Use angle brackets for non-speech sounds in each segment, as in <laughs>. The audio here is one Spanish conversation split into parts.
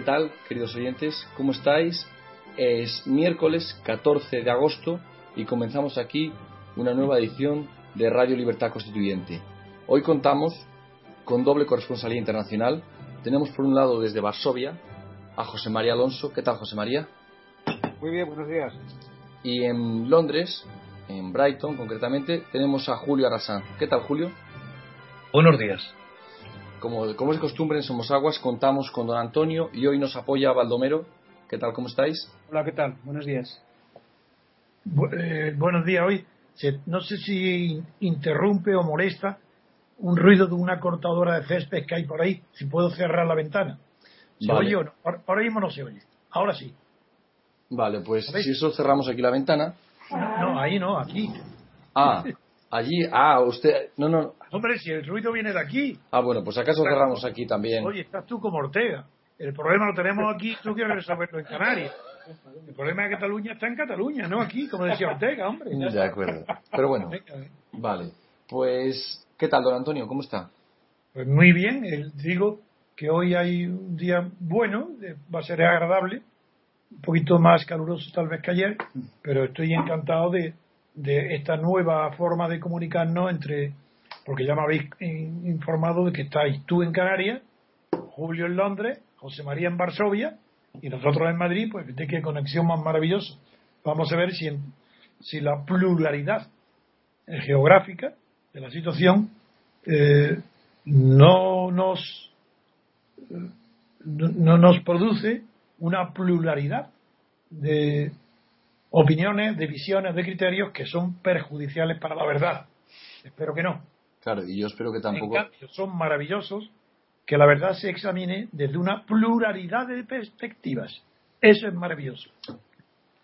¿Qué tal, queridos oyentes? ¿Cómo estáis? Es miércoles 14 de agosto y comenzamos aquí una nueva edición de Radio Libertad Constituyente. Hoy contamos con doble corresponsalía internacional. Tenemos por un lado desde Varsovia a José María Alonso. ¿Qué tal, José María? Muy bien, buenos días. Y en Londres, en Brighton concretamente, tenemos a Julio Arrasán. ¿Qué tal, Julio? Buenos días. Como, como es costumbre en Somos Aguas, contamos con don Antonio y hoy nos apoya Baldomero. ¿Qué tal? ¿Cómo estáis? Hola, ¿qué tal? Buenos días. eh, buenos días. Hoy no sé si interrumpe o molesta un ruido de una cortadora de césped que hay por ahí. Si puedo cerrar la ventana. ¿Se Vale. oye o no? Ahora ahora mismo no se oye. Ahora sí. Vale, pues ¿Sabéis? si eso cerramos aquí la ventana. No, ahí no, aquí. Ah, <laughs> allí. Ah, usted. No, no. Hombre, si el ruido viene de aquí. Ah, bueno, pues acaso cerramos aquí también. Oye, estás tú como Ortega. El problema lo tenemos aquí, tú quieres resolverlo en Canarias. El problema de Cataluña está en Cataluña, no aquí, como decía Ortega, hombre. <laughs> De acuerdo. Pero bueno, <laughs> vale. Pues, ¿qué tal, don Antonio? ¿Cómo está? Pues muy bien, eh, digo que hoy hay un día bueno, va a ser agradable, un poquito más caluroso tal vez que ayer, pero estoy encantado de, de esta nueva forma de comunicarnos entre, porque ya me habéis in- informado de que estáis tú en Canarias, Julio en Londres, José María en Varsovia y nosotros en Madrid, pues de qué conexión más maravillosa. Vamos a ver si, en- si la pluralidad eh, geográfica de la situación eh, no nos no, no nos produce una pluralidad de opiniones, de visiones, de criterios que son perjudiciales para la verdad. Espero que no. Claro, y yo espero que En tampoco. cambio, son maravillosos que la verdad se examine desde una pluralidad de perspectivas. Eso es maravilloso.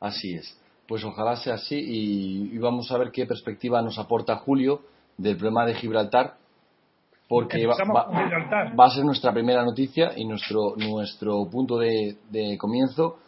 Así es. Pues ojalá sea así y, y vamos a ver qué perspectiva nos aporta Julio del problema de Gibraltar, porque va, Empezamos va- con Gibraltar. va a ser nuestra primera noticia y nuestro, nuestro punto de, de comienzo,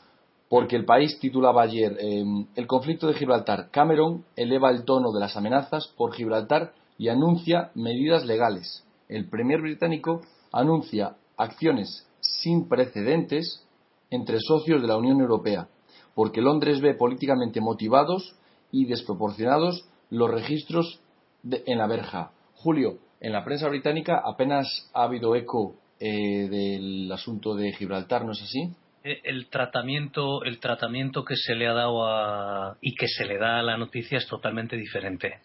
porque el país titulaba ayer eh, El conflicto de Gibraltar. Cameron eleva el tono de las amenazas por Gibraltar y anuncia medidas legales. El premier británico anuncia acciones sin precedentes entre socios de la Unión Europea, porque Londres ve políticamente motivados y desproporcionados los registros de- en la verja. Julio, en la prensa británica apenas ha habido eco eh, del asunto de Gibraltar, ¿no es así? Eh, El tratamiento, el tratamiento que se le ha dado a, y que se le da a la noticia es totalmente diferente.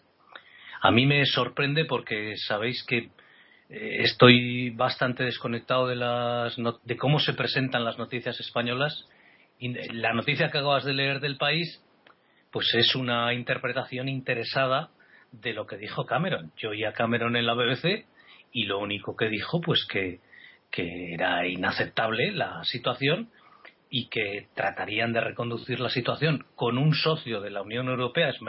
A mí me sorprende porque sabéis que eh, estoy bastante desconectado de, las, de cómo se presentan las noticias españolas. La noticia que acabas de leer del país, pues es una interpretación interesada de lo que dijo Cameron. Yo oí a Cameron en la BBC y lo único que dijo, pues que, que era inaceptable la situación y que tratarían de reconducir la situación con un socio de la Unión Europea. Es,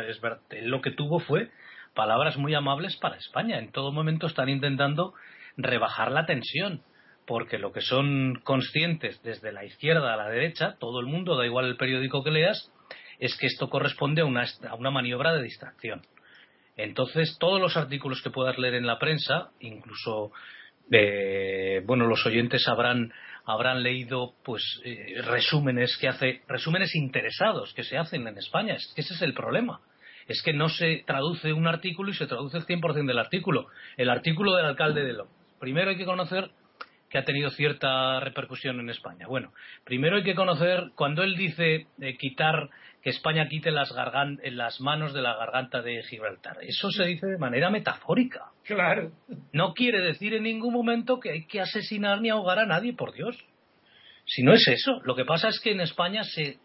lo que tuvo fue palabras muy amables para España. En todo momento están intentando rebajar la tensión, porque lo que son conscientes desde la izquierda a la derecha, todo el mundo, da igual el periódico que leas, es que esto corresponde a una, a una maniobra de distracción. Entonces, todos los artículos que puedas leer en la prensa, incluso Eh, bueno, los oyentes habrán habrán leído pues eh, resúmenes que hace resúmenes interesados que se hacen en España. Ese es el problema. Es que no se traduce un artículo y se traduce el 100% del artículo. El artículo del alcalde de López. Primero hay que conocer que ha tenido cierta repercusión en España. Bueno, primero hay que conocer cuando él dice eh, quitar que España quite las, las manos de la garganta de Gibraltar. Eso se dice de manera metafórica. Claro. No quiere decir en ningún momento que hay que asesinar ni ahogar a nadie, por Dios. Si no es eso, lo que pasa es que en España se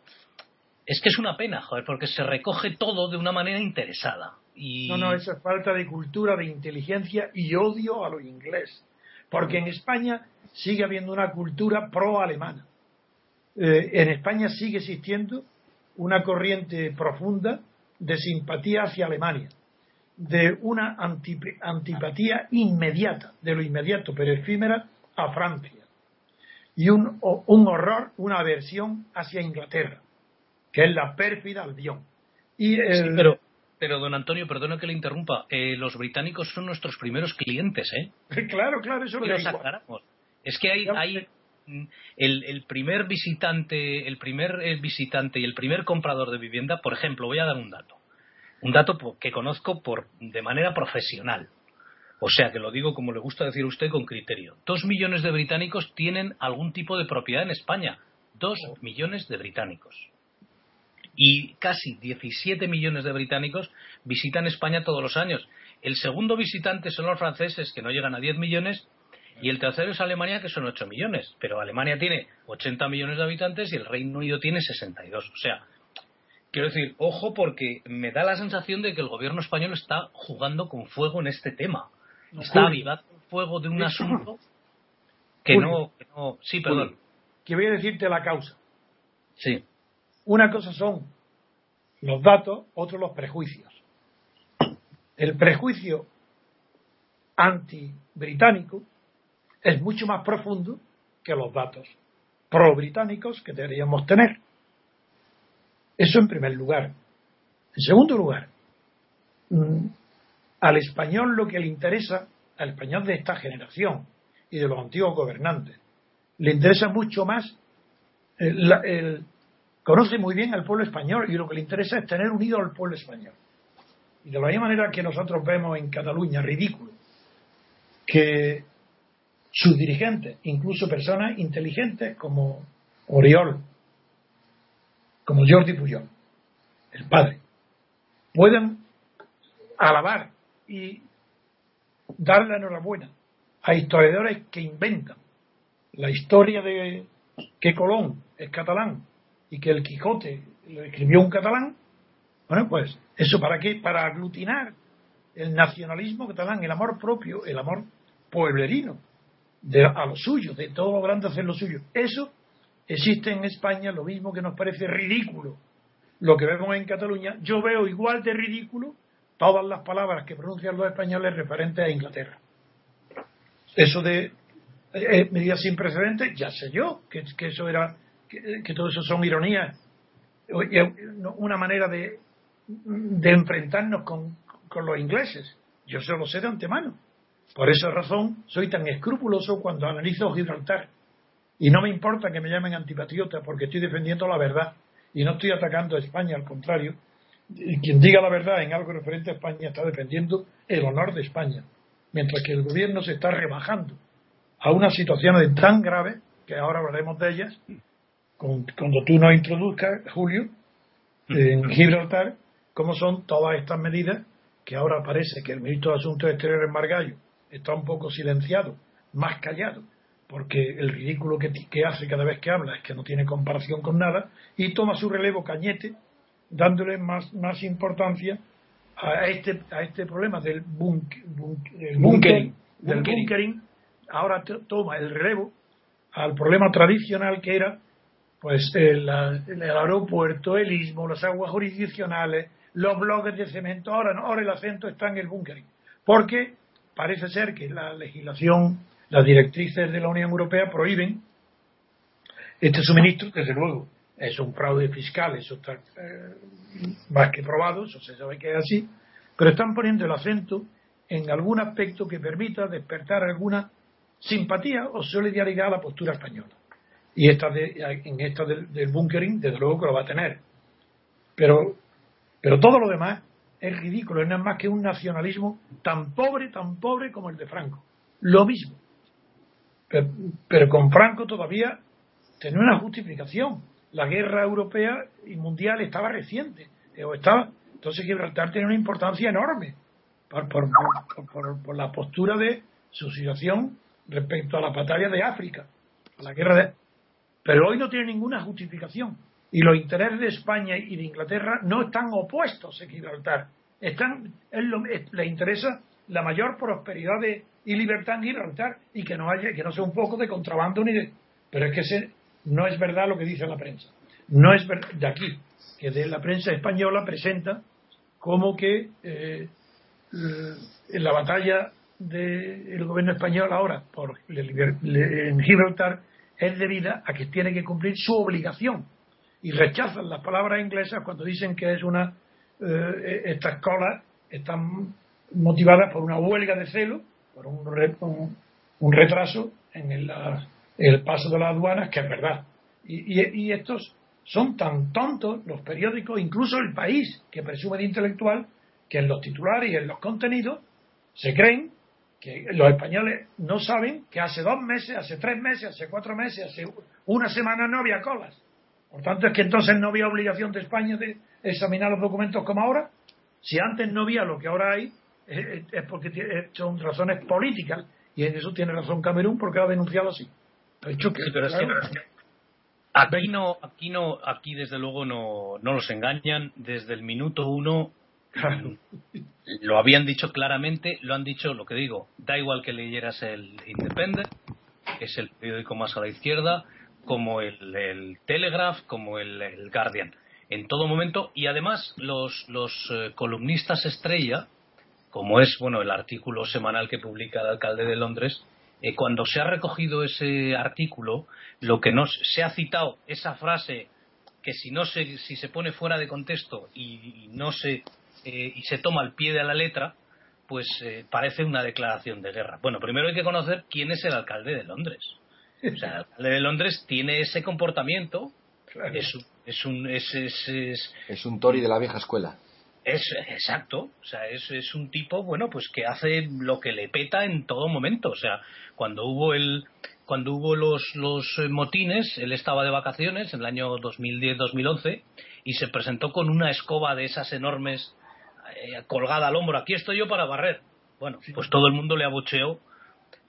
es que es una pena, joder, porque se recoge todo de una manera interesada. Y... No, no, eso es falta de cultura, de inteligencia y odio a lo inglés. Porque en España sigue habiendo una cultura pro-alemana. Eh, en España sigue existiendo una corriente profunda de simpatía hacia Alemania, de una antipatía inmediata, de lo inmediato, pero efímera, a Francia, y un, horror, una aversión hacia Inglaterra, que es la pérfida Albión. Y pero, pero, don Antonio, perdona que le interrumpa, eh, los británicos son nuestros primeros clientes, ¿eh? <laughs> claro, claro, eso lo aclaramos. Es que hay, hay, el, primer visitante, el primer eh, visitante y el primer comprador de vivienda, por ejemplo, voy a dar un dato, un dato que conozco por de manera profesional. O sea, que lo digo como le gusta decir a usted con criterio. Dos millones de británicos tienen algún tipo de propiedad en España. Dos millones de británicos. Y casi 17 millones de británicos visitan España todos los años. El segundo visitante son los franceses, que no llegan a 10 millones, y el tercero es Alemania, que son 8 millones. Pero Alemania tiene 80 millones de habitantes y el Reino Unido tiene 62. O sea, quiero decir, ojo porque me da la sensación de que el gobierno español está jugando con fuego en este tema. está avivando el fuego de un asunto <coughs> que no, que no... Sí, perdón. Que voy a decirte la causa. Sí. Una cosa son los datos, otro los prejuicios. El prejuicio anti-británico es mucho más profundo que los datos pro-británicos que deberíamos tener. Eso en primer lugar. En segundo lugar, mm, al español lo que le interesa, al español de esta generación y de los antiguos gobernantes, le interesa mucho más, el, conoce muy bien al pueblo español y lo que le interesa es tener unido al pueblo español. Y de la misma manera que nosotros vemos en Cataluña ridículo que sus dirigentes, incluso personas inteligentes como Oriol, como Jordi Pujol, el padre, pueden alabar y dar la enhorabuena a historiadores que inventan la historia de que Colón es catalán y que el Quijote lo escribió un catalán, bueno, pues eso para qué? Para aglutinar el nacionalismo catalán, el amor propio, el amor pueblerino de, a lo suyo, de todo lo grande hacer lo suyo. Eso existe en España, lo mismo que nos parece ridículo lo que vemos en Cataluña. Yo veo igual de ridículo todas las palabras que pronuncian los españoles referentes a Inglaterra. Eso de eh, eh, medidas sin precedentes, ya sé yo que, eso era, que, todo eso son ironías, una manera de, de enfrentarnos con, con los ingleses. Yo se lo sé de antemano. Por esa razón soy tan escrupuloso cuando analizo Gibraltar. Y no me importa que me llamen antipatriota porque estoy defendiendo la verdad y no estoy atacando a España, al contrario. Quien diga la verdad en algo referente a España está defendiendo el honor de España, mientras que el gobierno se está rebajando a una situación tan grave que ahora hablaremos de ellas, cuando tú nos introduzcas, Julio, en Gibraltar, cómo son todas estas medidas que ahora parece que el ministro de Asuntos Exteriores Margallo está un poco silenciado, más callado, porque el ridículo que, hace cada vez que habla es que no tiene comparación con nada, y toma su relevo Cañete, dándole más, más importancia a este, a este problema del, bunkering, del bunkering, ahora toma el relevo al problema tradicional que era pues el, el, aeropuerto, el istmo, las aguas jurisdiccionales, los bloques de cemento, ahora no, ahora el acento está en el bunkering, porque parece ser que la legislación, las directrices de la Unión Europea prohíben este suministro, desde luego es un fraude fiscal, eso está eh, más que probado, eso se sabe que es así, pero están poniendo el acento en algún aspecto que permita despertar alguna simpatía o solidaridad a la postura española. Y esta de, en esta del, del bunkering, desde luego que lo va a tener. Pero, pero todo lo demás es ridículo, es más que un nacionalismo tan pobre, tan pobre como el de Franco. Lo mismo. Pero, con Franco todavía tenía una justificación. La guerra europea y mundial estaba reciente. Eh, estaba, entonces Gibraltar tiene una importancia enorme por, por, la postura de su situación respecto a la batalla de África, la guerra de... Pero hoy no tiene ninguna justificación. Y los intereses de España y de Inglaterra no están opuestos en Gibraltar. Están, les interesa la mayor prosperidad de, y libertad en Gibraltar y que no haya, que no sea un poco de contrabando ni de. Pero es que ese, no es verdad lo que dice la prensa. No es de aquí, que de la prensa española presenta como que eh, la batalla del gobierno español ahora por en Gibraltar es debida a que tiene que cumplir su obligación y rechazan las palabras inglesas cuando dicen que es una eh, estas colas están motivadas por una huelga de celo, por un, un, retraso en el, paso de las aduanas, que es verdad. Y, y, estos son tan tontos, los periódicos, incluso el país, que presume de intelectual, que en los titulares y en los contenidos se creen que los españoles no saben que hace dos meses, hace tres meses, hace cuatro meses, hace una semana no había colas. Por tanto, es que entonces no había obligación de España de examinar los documentos como ahora. Si antes no había lo que ahora hay, es porque son razones políticas. Y en eso tiene razón Camerún porque lo ha denunciado así. aquí no, aquí no, aquí desde luego no, no los engañan. Desde el minuto uno lo habían dicho claramente, lo han dicho, lo que digo, da igual que leyeras el Independent, que es el periódico más a la izquierda, como el, Telegraph, como el, Guardian, en todo momento. Y además los, los eh, columnistas estrella, como es bueno el artículo semanal que publica el alcalde de Londres, eh, cuando se ha recogido ese artículo, lo que no se ha citado esa frase que si no se, si se pone fuera de contexto y, no se eh, y se toma al pie de la letra, pues parece una declaración de guerra. Bueno, primero hay que conocer quién es el alcalde de Londres. <laughs> O sea, el alcalde de Londres tiene ese comportamiento. Es, es, un es, es, es, un Tory de la vieja escuela. Es exacto, o sea, es, es un tipo, bueno, pues que hace lo que le peta en todo momento. O sea, cuando hubo el cuando hubo los, los motines, él estaba de vacaciones en el año 2010-2011 y se presentó con una escoba de esas enormes eh, colgada al hombro. Aquí estoy yo para barrer. Bueno, pues todo el mundo le abucheó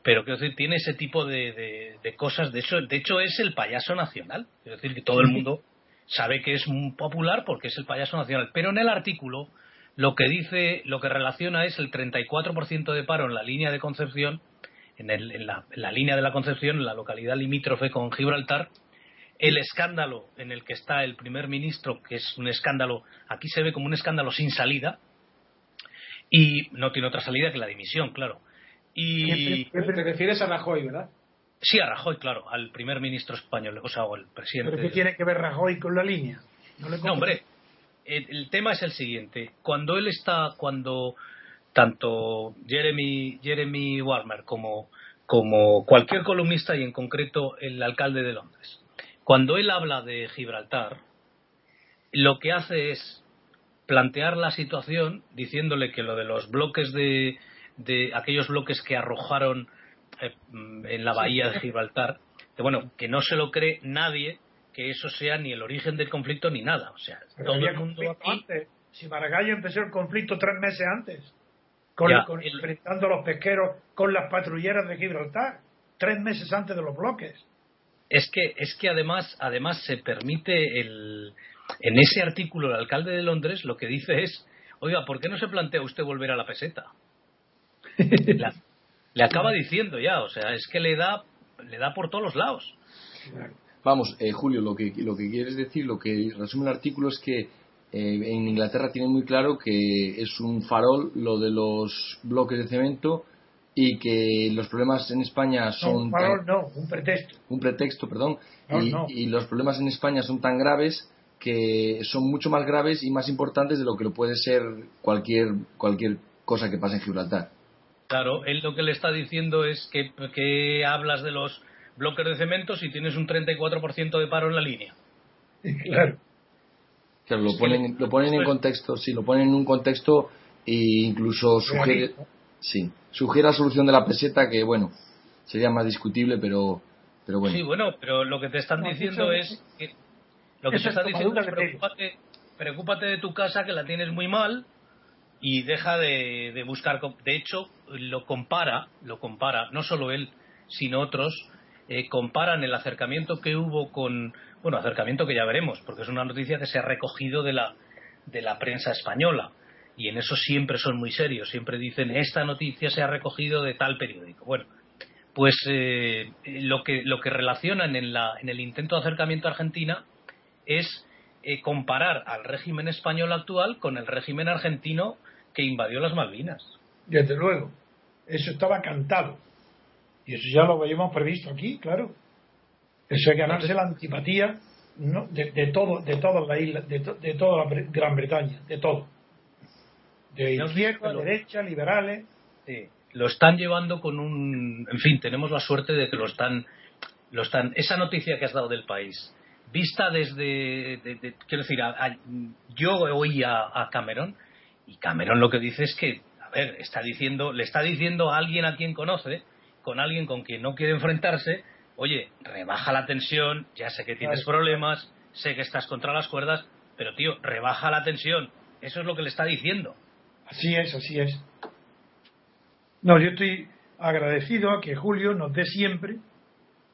pero quiero decir, tiene ese tipo de, de, cosas. De hecho, de hecho, es el payaso nacional. Es decir, que todo el mundo sabe que es muy popular porque es el payaso nacional. Pero en el artículo lo que dice, lo que relaciona es el 34% de paro en la línea de Concepción, en, el, en, la, en la línea de la Concepción, en la localidad limítrofe con Gibraltar, el escándalo en el que está el primer ministro, que es un escándalo, aquí se ve como un escándalo sin salida, y no tiene otra salida que la dimisión, claro y... Te refieres a Rajoy, ¿verdad? Sí, a Rajoy, claro, al primer ministro español, o sea, o al presidente. ¿Pero qué tiene que ver Rajoy con la línea? No, hombre, el, tema es el siguiente. Cuando él está, cuando tanto Jeremy, Jeremy Warner como, como cualquier columnista y en concreto el alcalde de Londres, cuando él habla de Gibraltar, lo que hace es plantear la situación diciéndole que lo de los bloques de, de aquellos bloques que arrojaron eh, en la bahía de Gibraltar, que bueno, que no se lo cree nadie que eso sea ni el origen del conflicto ni nada. O sea, todo el mundo aquí. Si Maragall empezó el conflicto tres meses antes, con, enfrentando a los pesqueros con las patrulleras de Gibraltar, tres meses antes de los bloques. Es que, es que además, además se permite el, en ese artículo el alcalde de Londres lo que dice es, oiga, ¿por qué no se plantea usted volver a la peseta? <laughs> le acaba diciendo ya, o sea, es que le da, le da por todos los lados. Vamos, eh, Julio, lo que, lo que quieres decir, lo que resume el artículo es que eh, en Inglaterra tienen muy claro que es un farol lo de los bloques de cemento y que los problemas en España son. un farol no, un pretexto. Un pretexto, perdón. y, y, los problemas en España son tan graves que son mucho más graves y más importantes de lo que lo puede ser cualquier, cualquier cosa que pase en Gibraltar. Claro, él lo que le está diciendo es que, que hablas de los bloques de cemento si tienes un 34% de paro en la línea. <laughs> Claro. Claro, lo ponen, lo ponen en contexto, sí, lo ponen en un contexto e incluso sugiere, sí, sugiere la solución de la peseta que, bueno, sería más discutible, pero, pero bueno. Sí, bueno, pero lo que te están diciendo es que lo que te están diciendo es preocúpate, preocúpate de tu casa que la tienes muy mal y deja de, de, buscar. De hecho, lo compara, lo compara, no solo él, sino otros, eh, comparan el acercamiento que hubo con, bueno, acercamiento que ya veremos, porque es una noticia que se ha recogido de la, de la prensa española. Y en eso siempre son muy serios, siempre dicen, esta noticia se ha recogido de tal periódico. Bueno, pues eh, lo, que, lo que relacionan en, la, en el intento de acercamiento a Argentina es eh, comparar al régimen español actual con el régimen argentino que invadió las Malvinas. Desde luego, eso estaba cantado. Y eso ya lo habíamos previsto aquí, claro. Eso es ganarse la antipatía ¿no? de, de, todo, de toda la isla, de, de, toda la Gran Bretaña, de todo. De izquierda, derecha, liberales. Lo están llevando con un. En fin, tenemos la suerte de que lo están. Lo están esa noticia que has dado del país, vista desde. De, de, quiero decir, a, a, yo oí a, a Cameron y Cameron lo que dice es que, a ver, está diciendo, le está diciendo a alguien a quien conoce, con alguien con quien no quiere enfrentarse, oye, rebaja la tensión, ya sé que tienes problemas, sé que estás contra las cuerdas, pero tío, rebaja la tensión. Eso es lo que le está diciendo. Así es, así es. No, yo estoy agradecido a que Julio nos dé siempre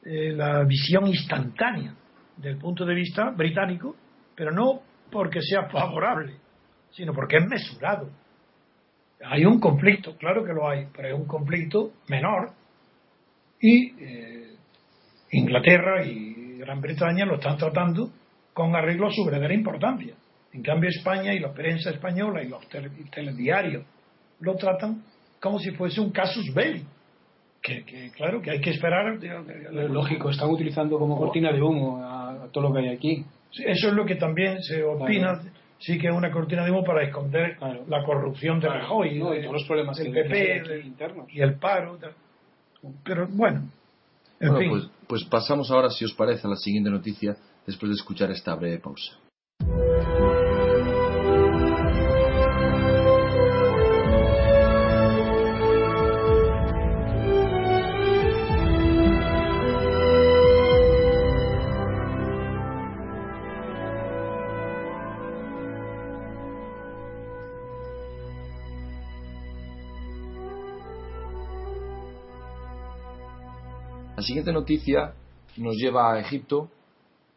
eh, la visión instantánea del punto de vista británico, pero no porque sea favorable, sino porque es mesurado. Hay un conflicto, claro que lo hay, pero es un conflicto menor y eh, Inglaterra y Gran Bretaña lo están tratando con arreglo a su verdadera importancia. En cambio, España y la prensa española y los tele, telediarios lo tratan como si fuese un casus belli. Que, que, claro, que hay que esperar. Lógico, están utilizando como cortina de humo a, a todo lo que hay aquí. Eso es lo que también se opina. Sí que es una cortina de humo para esconder claro. la corrupción de claro. Rajoy, no, y todos los problemas del PP internos. y el paro. Pero bueno, en bueno fin. pues, pues pasamos ahora, si os parece, a la siguiente noticia después de escuchar esta breve pausa. La siguiente noticia nos lleva a Egipto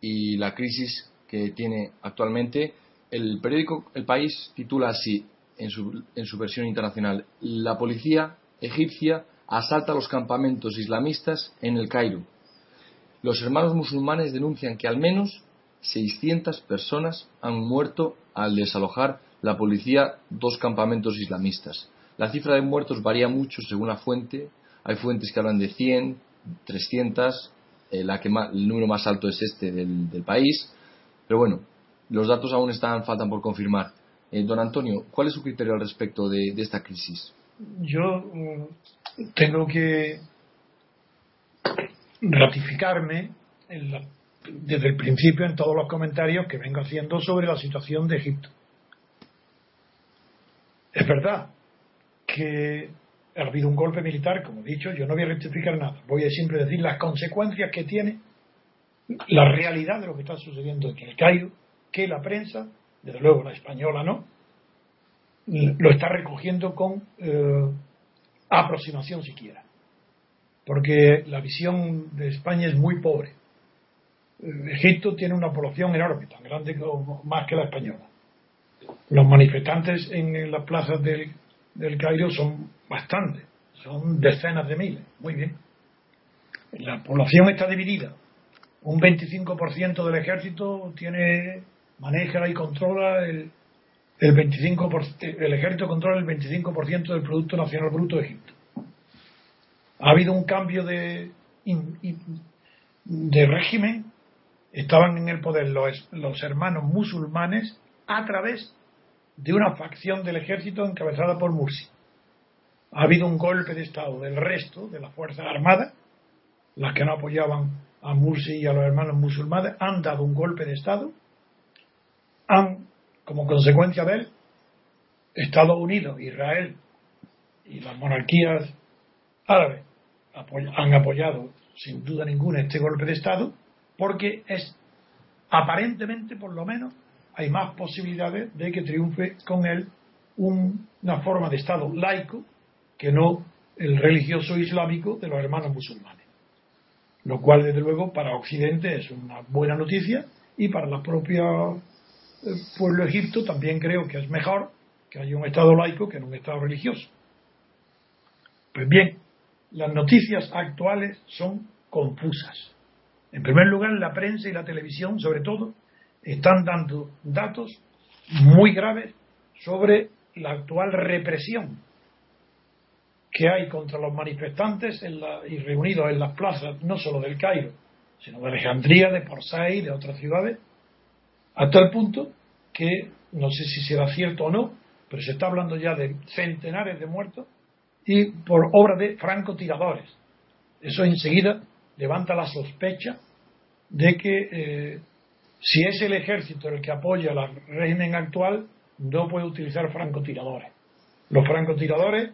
y la crisis que tiene actualmente. El periódico El País titula así, en su, en su versión internacional, La policía egipcia asalta los campamentos islamistas en el Cairo. Los hermanos musulmanes denuncian que al menos 600 personas han muerto al desalojar la policía dos campamentos islamistas. La cifra de muertos varía mucho según la fuente. Hay fuentes que hablan de 100, 300, eh, la que más, el número más alto es este del, del, país. Pero bueno, los datos aún están, faltan por confirmar. Eh, don Antonio, ¿cuál es su criterio al respecto de, esta crisis? Yo um, tengo que ratificarme desde el principio en todos los comentarios que vengo haciendo sobre la situación de Egipto. Es verdad que ha habido un golpe militar, como he dicho, yo no voy a rectificar nada, voy a siempre decir las consecuencias que tiene la realidad de lo que está sucediendo en el Cairo, que la prensa, desde luego la española no, lo está recogiendo con eh, aproximación siquiera. Porque la visión de España es muy pobre. Egipto tiene una población enorme, tan grande como más que la española. Los manifestantes en las plazas del, del Cairo son bastantes, son decenas de miles. Muy bien. La población está dividida. Un 25% del ejército tiene maneja y controla el, el 25%, el ejército controla el 25% del Producto Nacional Bruto de Egipto. Ha habido un cambio de, de régimen, estaban en el poder los, los hermanos musulmanes a través de una facción del ejército encabezada por Mursi. Ha habido un golpe de Estado del resto de las Fuerzas Armadas, las que no apoyaban a Mursi y a los hermanos musulmanes, han dado un golpe de Estado, han, como consecuencia de él, Estados Unidos, Israel y las monarquías árabes han apoyado sin duda ninguna este golpe de Estado porque es aparentemente por lo menos hay más posibilidades de que triunfe con él una forma de Estado laico que no el religioso islámico de los hermanos musulmanes. Lo cual, desde luego, para Occidente es una buena noticia y para la propia eh, pueblo egipto también creo que es mejor que haya un Estado laico que un Estado religioso. Pues bien, las noticias actuales son confusas. En primer lugar, la prensa y la televisión, sobre todo, están dando datos muy graves sobre la actual represión que hay contra los manifestantes y reunidos en las plazas, no solo del Cairo, sino de Alejandría, de Port Said, de otras ciudades, hasta el punto que, no sé si será cierto o no, pero se está hablando ya de centenares de muertos y por obra de francotiradores. Eso enseguida levanta la sospecha de que eh, si es el ejército el que apoya al régimen actual, no puede utilizar francotiradores. Los francotiradores,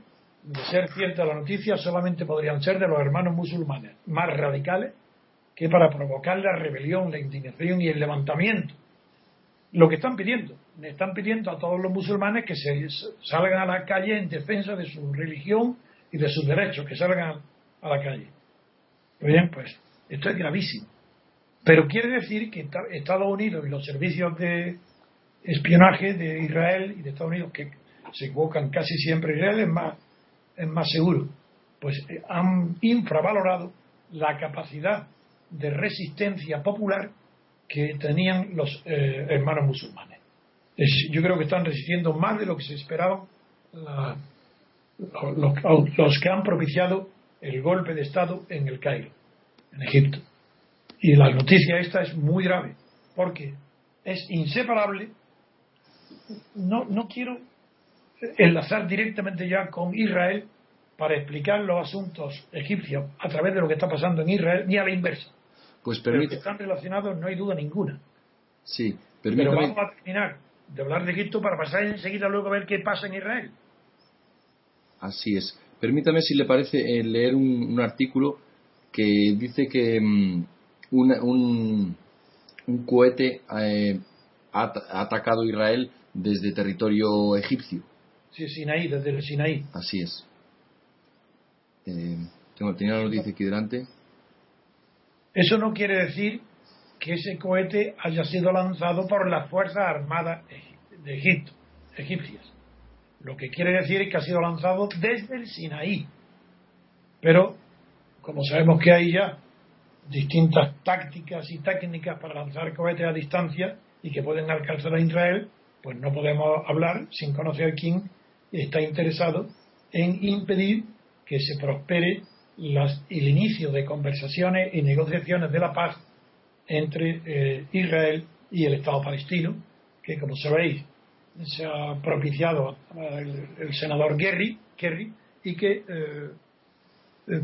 de ser cierta la noticia, solamente podrían ser de los hermanos musulmanes más radicales que para provocar la rebelión, la indignación y el levantamiento. Lo que están pidiendo, le están pidiendo a todos los musulmanes que se salgan a la calle en defensa de su religión y de sus derechos, que salgan a la calle. Bien, pues esto es gravísimo. Pero quiere decir que Estados Unidos y los servicios de espionaje de Israel y de Estados Unidos, que se equivocan casi siempre, Israel es más, es más seguro, pues eh, han infravalorado la capacidad de resistencia popular que tenían los eh, hermanos musulmanes. yo creo que están resistiendo más de lo que se esperaba los que han propiciado el golpe de Estado en el Cairo, en Egipto. Y la noticia esta es muy grave, porque es inseparable. No, no quiero enlazar directamente ya con Israel para explicar los asuntos egipcios a través de lo que está pasando en Israel, ni a la inversa. Pues permite... que están relacionados, no hay duda ninguna. Sí, Pero vamos a terminar de hablar de Egipto para pasar enseguida luego a ver qué pasa en Israel. Así es. Permítame, si le parece, eh, leer un, artículo que dice que mm, un, un, cohete eh, ha, atacado Israel desde territorio egipcio. Sí, Sinaí, desde el Sinaí. Así es. Eh, tengo, tenía la noticia aquí delante. Eso no quiere decir que ese cohete haya sido lanzado por las Fuerzas Armadas de Egipto, egipcias. Lo que quiere decir es que ha sido lanzado desde el Sinaí. Pero, como sabemos que hay ya distintas tácticas y técnicas para lanzar cohetes a distancia y que pueden alcanzar a Israel, pues no podemos hablar sin conocer quién está interesado en impedir que se prospere el inicio de conversaciones y negociaciones de la paz entre eh, Israel y el Estado palestino, que como sabéis se ha propiciado el, senador Kerry, y que eh, eh,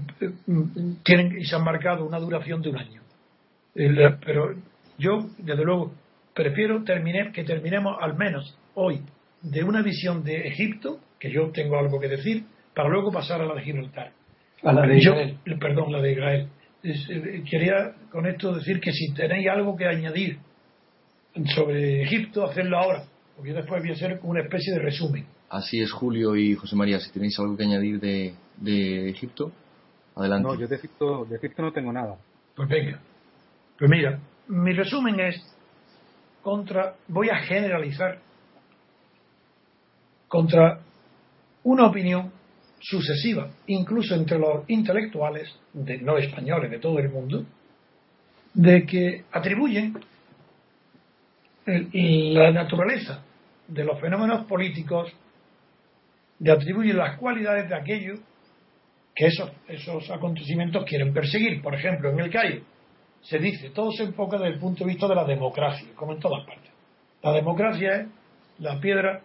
tienen y se han marcado una duración de un año. pero yo, desde luego, prefiero terminar, que terminemos al menos hoy de una visión de Egipto, que yo tengo algo que decir, para luego pasar a la de Gibraltar. A la de Israel. perdón, la de Israel. Eh, quería con esto decir que si tenéis algo que añadir sobre Egipto, hacerlo ahora porque después voy a hacer una especie de resumen. Así es, Julio y José María, si tenéis algo que añadir de, de Egipto, adelante. No, yo de Egipto, de Egipto no tengo nada. Pues venga. Pues mira, mi resumen es contra, voy a generalizar contra una opinión sucesiva, incluso entre los intelectuales, de, no españoles, de todo el mundo, de que atribuyen la naturaleza de los fenómenos políticos, de atribuir las cualidades de aquellos que esos, esos acontecimientos quieren perseguir. Por ejemplo, en el Cairo se dice, todo se enfoca desde el punto de vista de la democracia, como en todas partes. La democracia es la piedra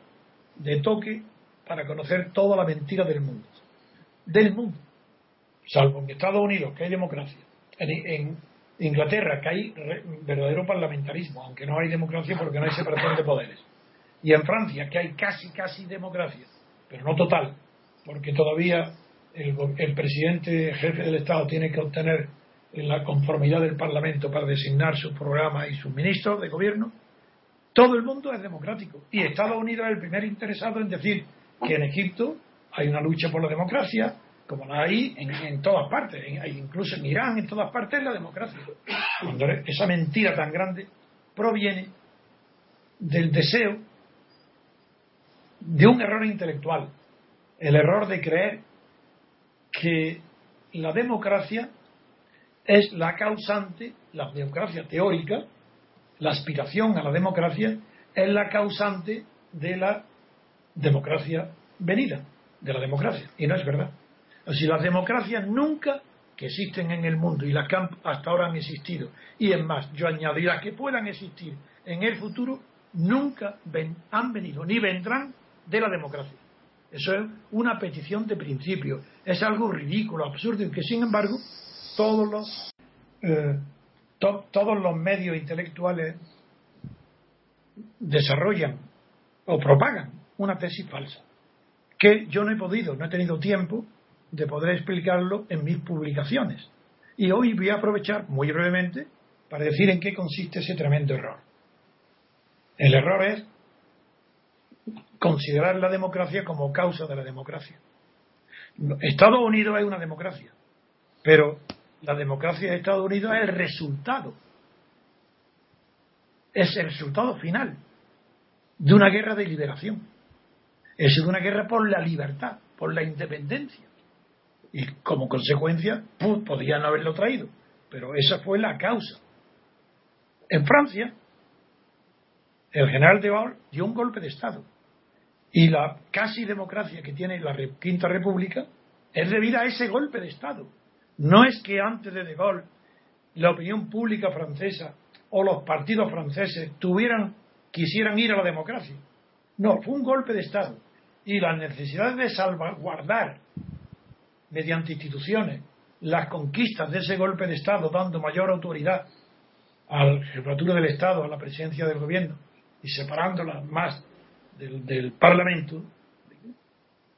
de toque para conocer toda la mentira del mundo. del mundo. Salvo en Estados Unidos, que hay democracia. En, Inglaterra, que hay verdadero parlamentarismo, aunque no hay democracia porque no hay separación de poderes. Y en Francia, que hay casi, casi democracia, pero no total, porque todavía el, el presidente jefe del Estado tiene que obtener la conformidad del Parlamento para designar sus programas y sus ministros de gobierno, todo el mundo es democrático. Y Estados Unidos es el primer interesado en decir que en Egipto hay una lucha por la democracia, como la hay en, todas partes, incluso en Irán, en todas partes la democracia. Cuando esa mentira tan grande proviene del deseo de un error intelectual, el error de creer que la democracia es la causante, la democracia teórica, la aspiración a la democracia, es la causante de la democracia venida, de la democracia. Y no es verdad. Si las democracias nunca que existen en el mundo y las que hasta ahora han existido, y es más, yo añado, y las que puedan existir en el futuro, nunca han venido ni vendrán de la democracia. Eso es una petición de principio, es algo ridículo, absurdo, y que sin embargo todos los, eh, todos los medios intelectuales desarrollan o propagan una tesis falsa, que yo no he podido, no he tenido tiempo de poder explicarlo en mis publicaciones. Y hoy voy a aprovechar muy brevemente para decir en qué consiste ese tremendo error. El error es considerar la democracia como causa de la democracia. Estados Unidos es una democracia, pero la democracia de Estados Unidos es el resultado, es el resultado final de una guerra de liberación, es una guerra por la libertad, por la independencia. Y como consecuencia, pues, podían haberlo traído, pero esa fue la causa. En Francia, el general de Gaulle dio un golpe de Estado y la casi democracia que tiene la Quinta República es debida a ese golpe de Estado. No es que antes de De Gaulle la opinión pública francesa o los partidos franceses tuvieran, quisieran ir a la democracia. No, fue un golpe de Estado. Y la necesidad de salvaguardar, mediante instituciones, las conquistas de ese golpe de Estado, dando mayor autoridad a la jefatura del Estado, a la presidencia del gobierno, y separándola más del, del Parlamento,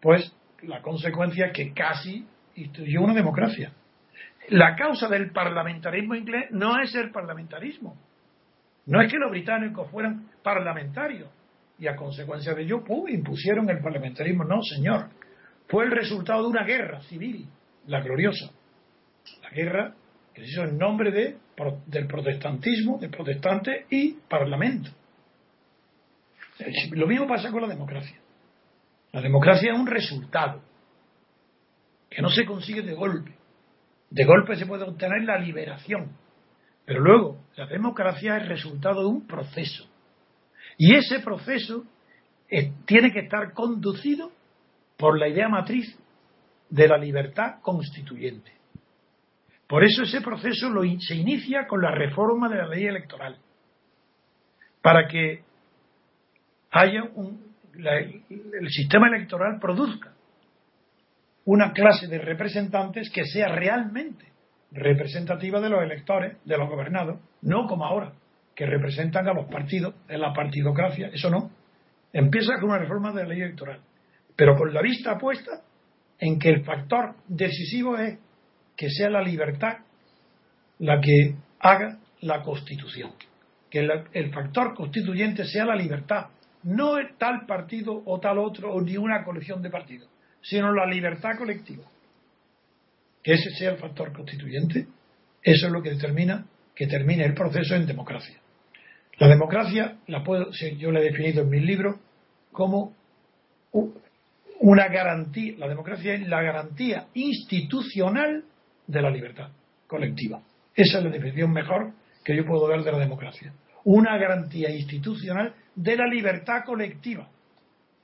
pues la consecuencia es que casi instituyó una democracia la causa del parlamentarismo inglés no es el parlamentarismo. No es que los británicos fueran parlamentarios y a consecuencia de ello impusieron el parlamentarismo. No, señor. Fue el resultado de una guerra civil, la gloriosa. La guerra que se hizo en nombre de, del protestantismo, de protestantes y parlamento. Lo mismo pasa con la democracia. La democracia es un resultado que no se consigue de golpe de golpe se puede obtener la liberación. Pero luego, la democracia es resultado de un proceso. Y ese proceso eh, tiene que estar conducido por la idea matriz de la libertad constituyente. Por eso ese proceso lo, se inicia con la reforma de la ley electoral. Para que haya un, el sistema electoral produzca una clase de representantes que sea realmente representativa de los electores, de los gobernados, no como ahora, que representan a los partidos, en la partidocracia, eso no. Empieza con una reforma de la ley electoral, pero con la vista puesta en que el factor decisivo es que sea la libertad la que haga la constitución, que el factor constituyente sea la libertad, no tal partido o tal otro o ni una colección de partidos sino la libertad colectiva. Que ese sea el factor constituyente, eso es lo que determina que termine el proceso en democracia. La democracia, la puedo, yo la he definido en mis libros como una garantía, la democracia es la garantía institucional de la libertad colectiva. Esa es la definición mejor que yo puedo dar de la democracia. Una garantía institucional de la libertad colectiva.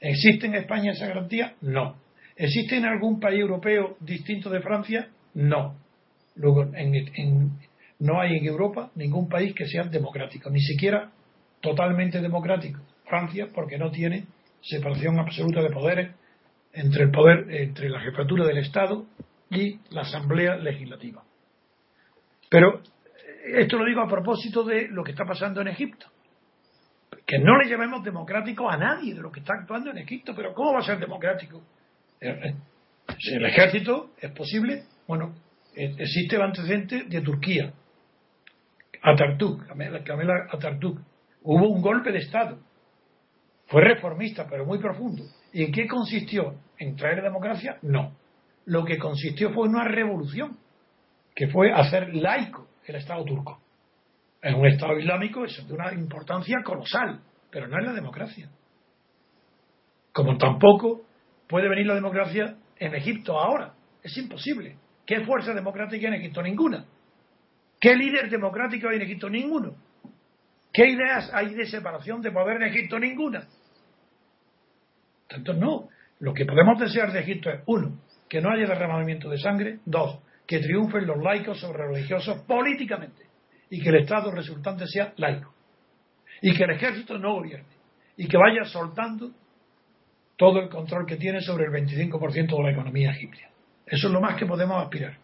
¿Existe en España esa garantía? No. ¿Existe en algún país europeo distinto de Francia? No. Luego, no hay en Europa ningún país que sea democrático, ni siquiera totalmente democrático. Francia, porque no tiene separación absoluta de poderes entre el poder, entre la jefatura del Estado y la Asamblea Legislativa. Pero eh, esto lo digo a propósito de lo que está pasando en Egipto. Que no le llamemos democrático a nadie de lo que está actuando en Egipto, pero ¿cómo va a ser democrático? Eh, eh, el ejército es posible, bueno, existe el antecedente de Turquía, Atatürk, Kamel Atatürk. Hubo un golpe de Estado. Fue reformista, pero muy profundo. ¿Y en qué consistió? ¿En traer democracia? No. Lo que consistió fue una revolución, que fue hacer laico el Estado turco. En un Estado islámico es de una importancia colosal, pero no es la democracia. Como tampoco puede venir la democracia en Egipto ahora. Es imposible. ¿Qué fuerza democrática hay en Egipto? Ninguna. ¿Qué líder democrático hay en Egipto? Ninguno. ¿Qué ideas hay de separación de poder en Egipto? Ninguna. Tanto no. Lo que podemos desear de Egipto es, uno, que no haya derramamiento de sangre, dos, que triunfen los laicos sobre los religiosos políticamente y que el Estado resultante sea laico y que el ejército no gobierne y que vaya soltando todo el control que tiene sobre el 25% de la economía egipcia. Eso es lo más que podemos aspirar.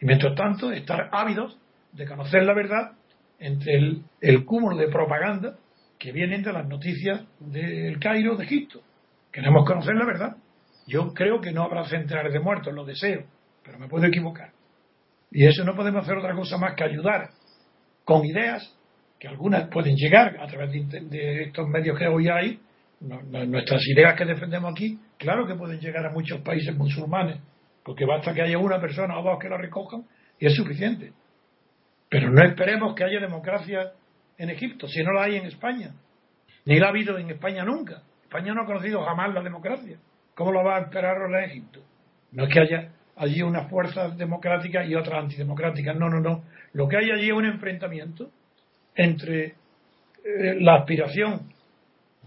Y mientras tanto, estar ávidos de conocer la verdad entre el, cúmulo de propaganda que vienen de las noticias del Cairo, de Egipto. Queremos conocer la verdad. Yo creo que no habrá centenares de muertos, lo deseo, pero me puedo equivocar. Y eso no podemos hacer otra cosa más que ayudar con ideas que algunas pueden llegar a través de, estos medios que hoy hay. Nuestras ideas que defendemos aquí, claro que pueden llegar a muchos países musulmanes, porque basta que haya una persona o dos que la recojan y es suficiente. Pero no esperemos que haya democracia en Egipto, si no la hay en España. Ni la ha habido en España nunca. España no ha conocido jamás la democracia. ¿Cómo lo va a esperar ahora Egipto? No es que haya allí unas fuerzas democráticas y otras antidemocráticas. No, no, no. Lo que hay allí es un enfrentamiento entre eh, la aspiración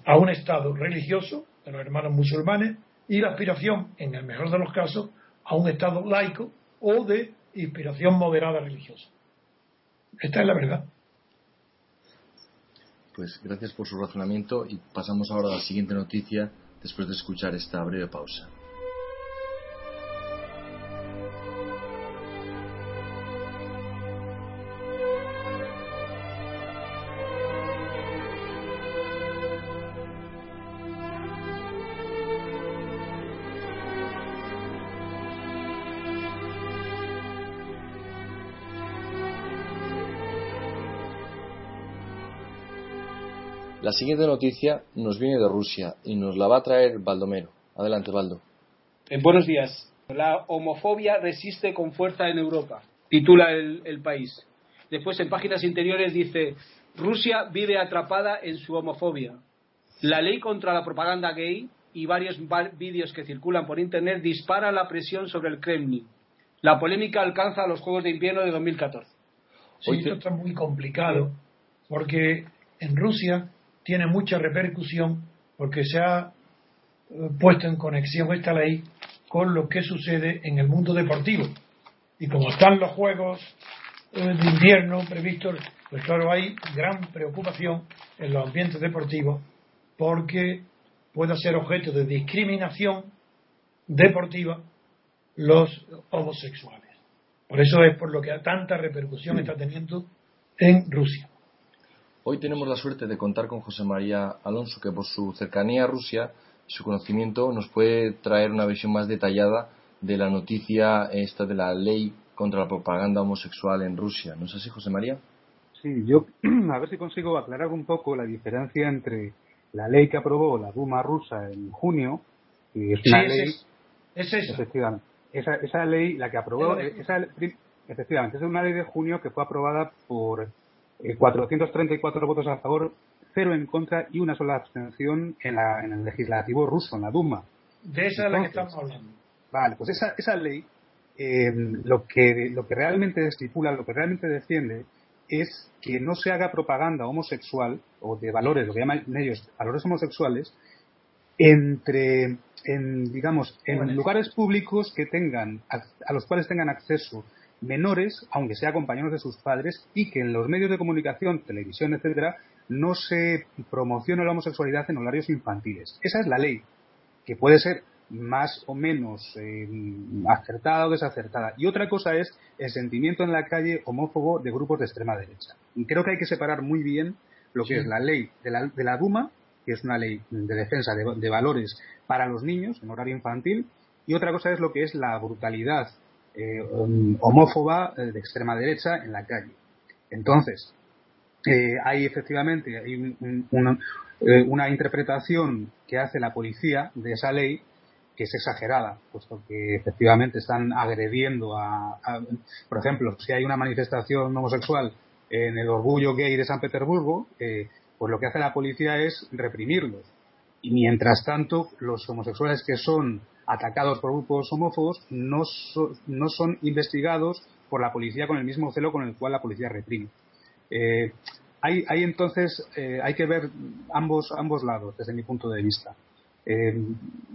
a un Estado religioso de los hermanos musulmanes y la aspiración, en el mejor de los casos, a un Estado laico o de inspiración moderada religiosa. Esta es la verdad. Pues gracias por su razonamiento y pasamos ahora a la siguiente noticia después de escuchar esta breve pausa. La siguiente noticia nos viene de Rusia y nos la va a traer Baldomero. Adelante, Baldo. Eh, buenos días. La homofobia resiste con fuerza en Europa, titula el, país. Después, en páginas interiores, dice: Rusia vive atrapada en su homofobia. La ley contra la propaganda gay y varios vídeos que circulan por Internet disparan la presión sobre el Kremlin. La polémica alcanza los Juegos de Invierno de 2014. Sí, esto está muy complicado, porque en Rusia tiene mucha repercusión porque se ha eh, puesto en conexión esta ley con lo que sucede en el mundo deportivo. Y como están los juegos eh, de invierno previstos, pues claro, hay gran preocupación en los ambientes deportivos porque puede ser objeto de discriminación deportiva los homosexuales. Por eso es por lo que tanta repercusión está teniendo en Rusia. Hoy tenemos la suerte de contar con José María Alonso, que por su cercanía a Rusia y su conocimiento nos puede traer una visión más detallada de la noticia esta de la ley contra la propaganda homosexual en Rusia. ¿No es así, José María? Sí, yo <clears throat> a ver si consigo aclarar un poco la diferencia entre la ley que aprobó la Duma rusa en junio y es una ley. Es, es Efectivamente. Esa, esa ley, la que aprobó, esa, efectivamente, es una ley de junio que fue aprobada por 434 eh, votos a favor, cero en contra y una sola abstención en, la, en el legislativo ruso, en la Duma. De esa es la que estamos hablando. Vale, pues esa, esa ley eh, lo, que, lo que realmente estipula, lo que realmente defiende es que no se haga propaganda homosexual o de valores, lo que llaman ellos valores homosexuales, entre, en, digamos, en lugares públicos que tengan, a los cuales tengan acceso menores, aunque sea compañeros de sus padres, y que en los medios de comunicación, televisión, etcétera, no se promocione la homosexualidad en horarios infantiles. Esa es la ley, que puede ser más o menos eh, acertada o desacertada. Y otra cosa es el sentimiento en la calle homófobo de grupos de extrema derecha. Y creo que hay que separar muy bien lo que es la ley de la, de la, Duma, que es una ley de defensa de, valores para los niños en horario infantil, y otra cosa es lo que es la brutalidad eh, homófoba eh, de extrema derecha en la calle. Entonces, hay efectivamente hay una interpretación que hace la policía de esa ley que es exagerada, puesto que efectivamente están agrediendo a, por ejemplo, si hay una manifestación homosexual en el orgullo gay de San Petersburgo, eh, pues lo que hace la policía es reprimirlos. Y mientras tanto, los homosexuales que son atacados por grupos homófobos no, no son investigados por la policía con el mismo celo con el cual la policía reprime. Eh, hay, hay, entonces, eh, hay que ver ambos, ambos lados desde mi punto de vista. Eh,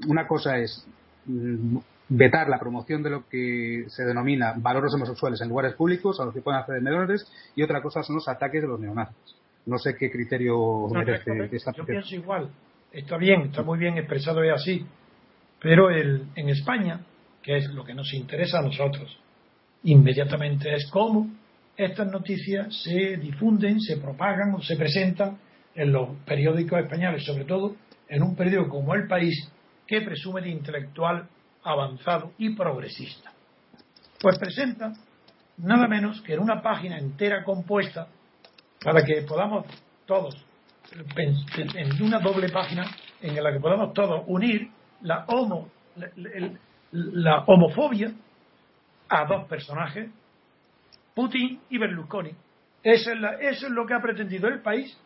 una cosa es mm, vetar la promoción de lo que se denomina valores homosexuales en lugares públicos a los que pueden acceder menores y otra cosa son los ataques de los neonazis. No sé qué criterio merece esta Yo pienso igual. Está bien, está muy bien expresado y así. Pero el, en España, que es lo que nos interesa a nosotros, inmediatamente es cómo estas noticias se difunden, se propagan o se presentan en los periódicos españoles, sobre todo en un periódico como El País que presume de intelectual avanzado y progresista. Pues presenta nada menos que en una página entera compuesta para que podamos todos, en una doble página en la que podamos todos unir la, homo, la, homofobia a dos personajes, Putin y Berlusconi. Eso es, eso es lo que ha pretendido el país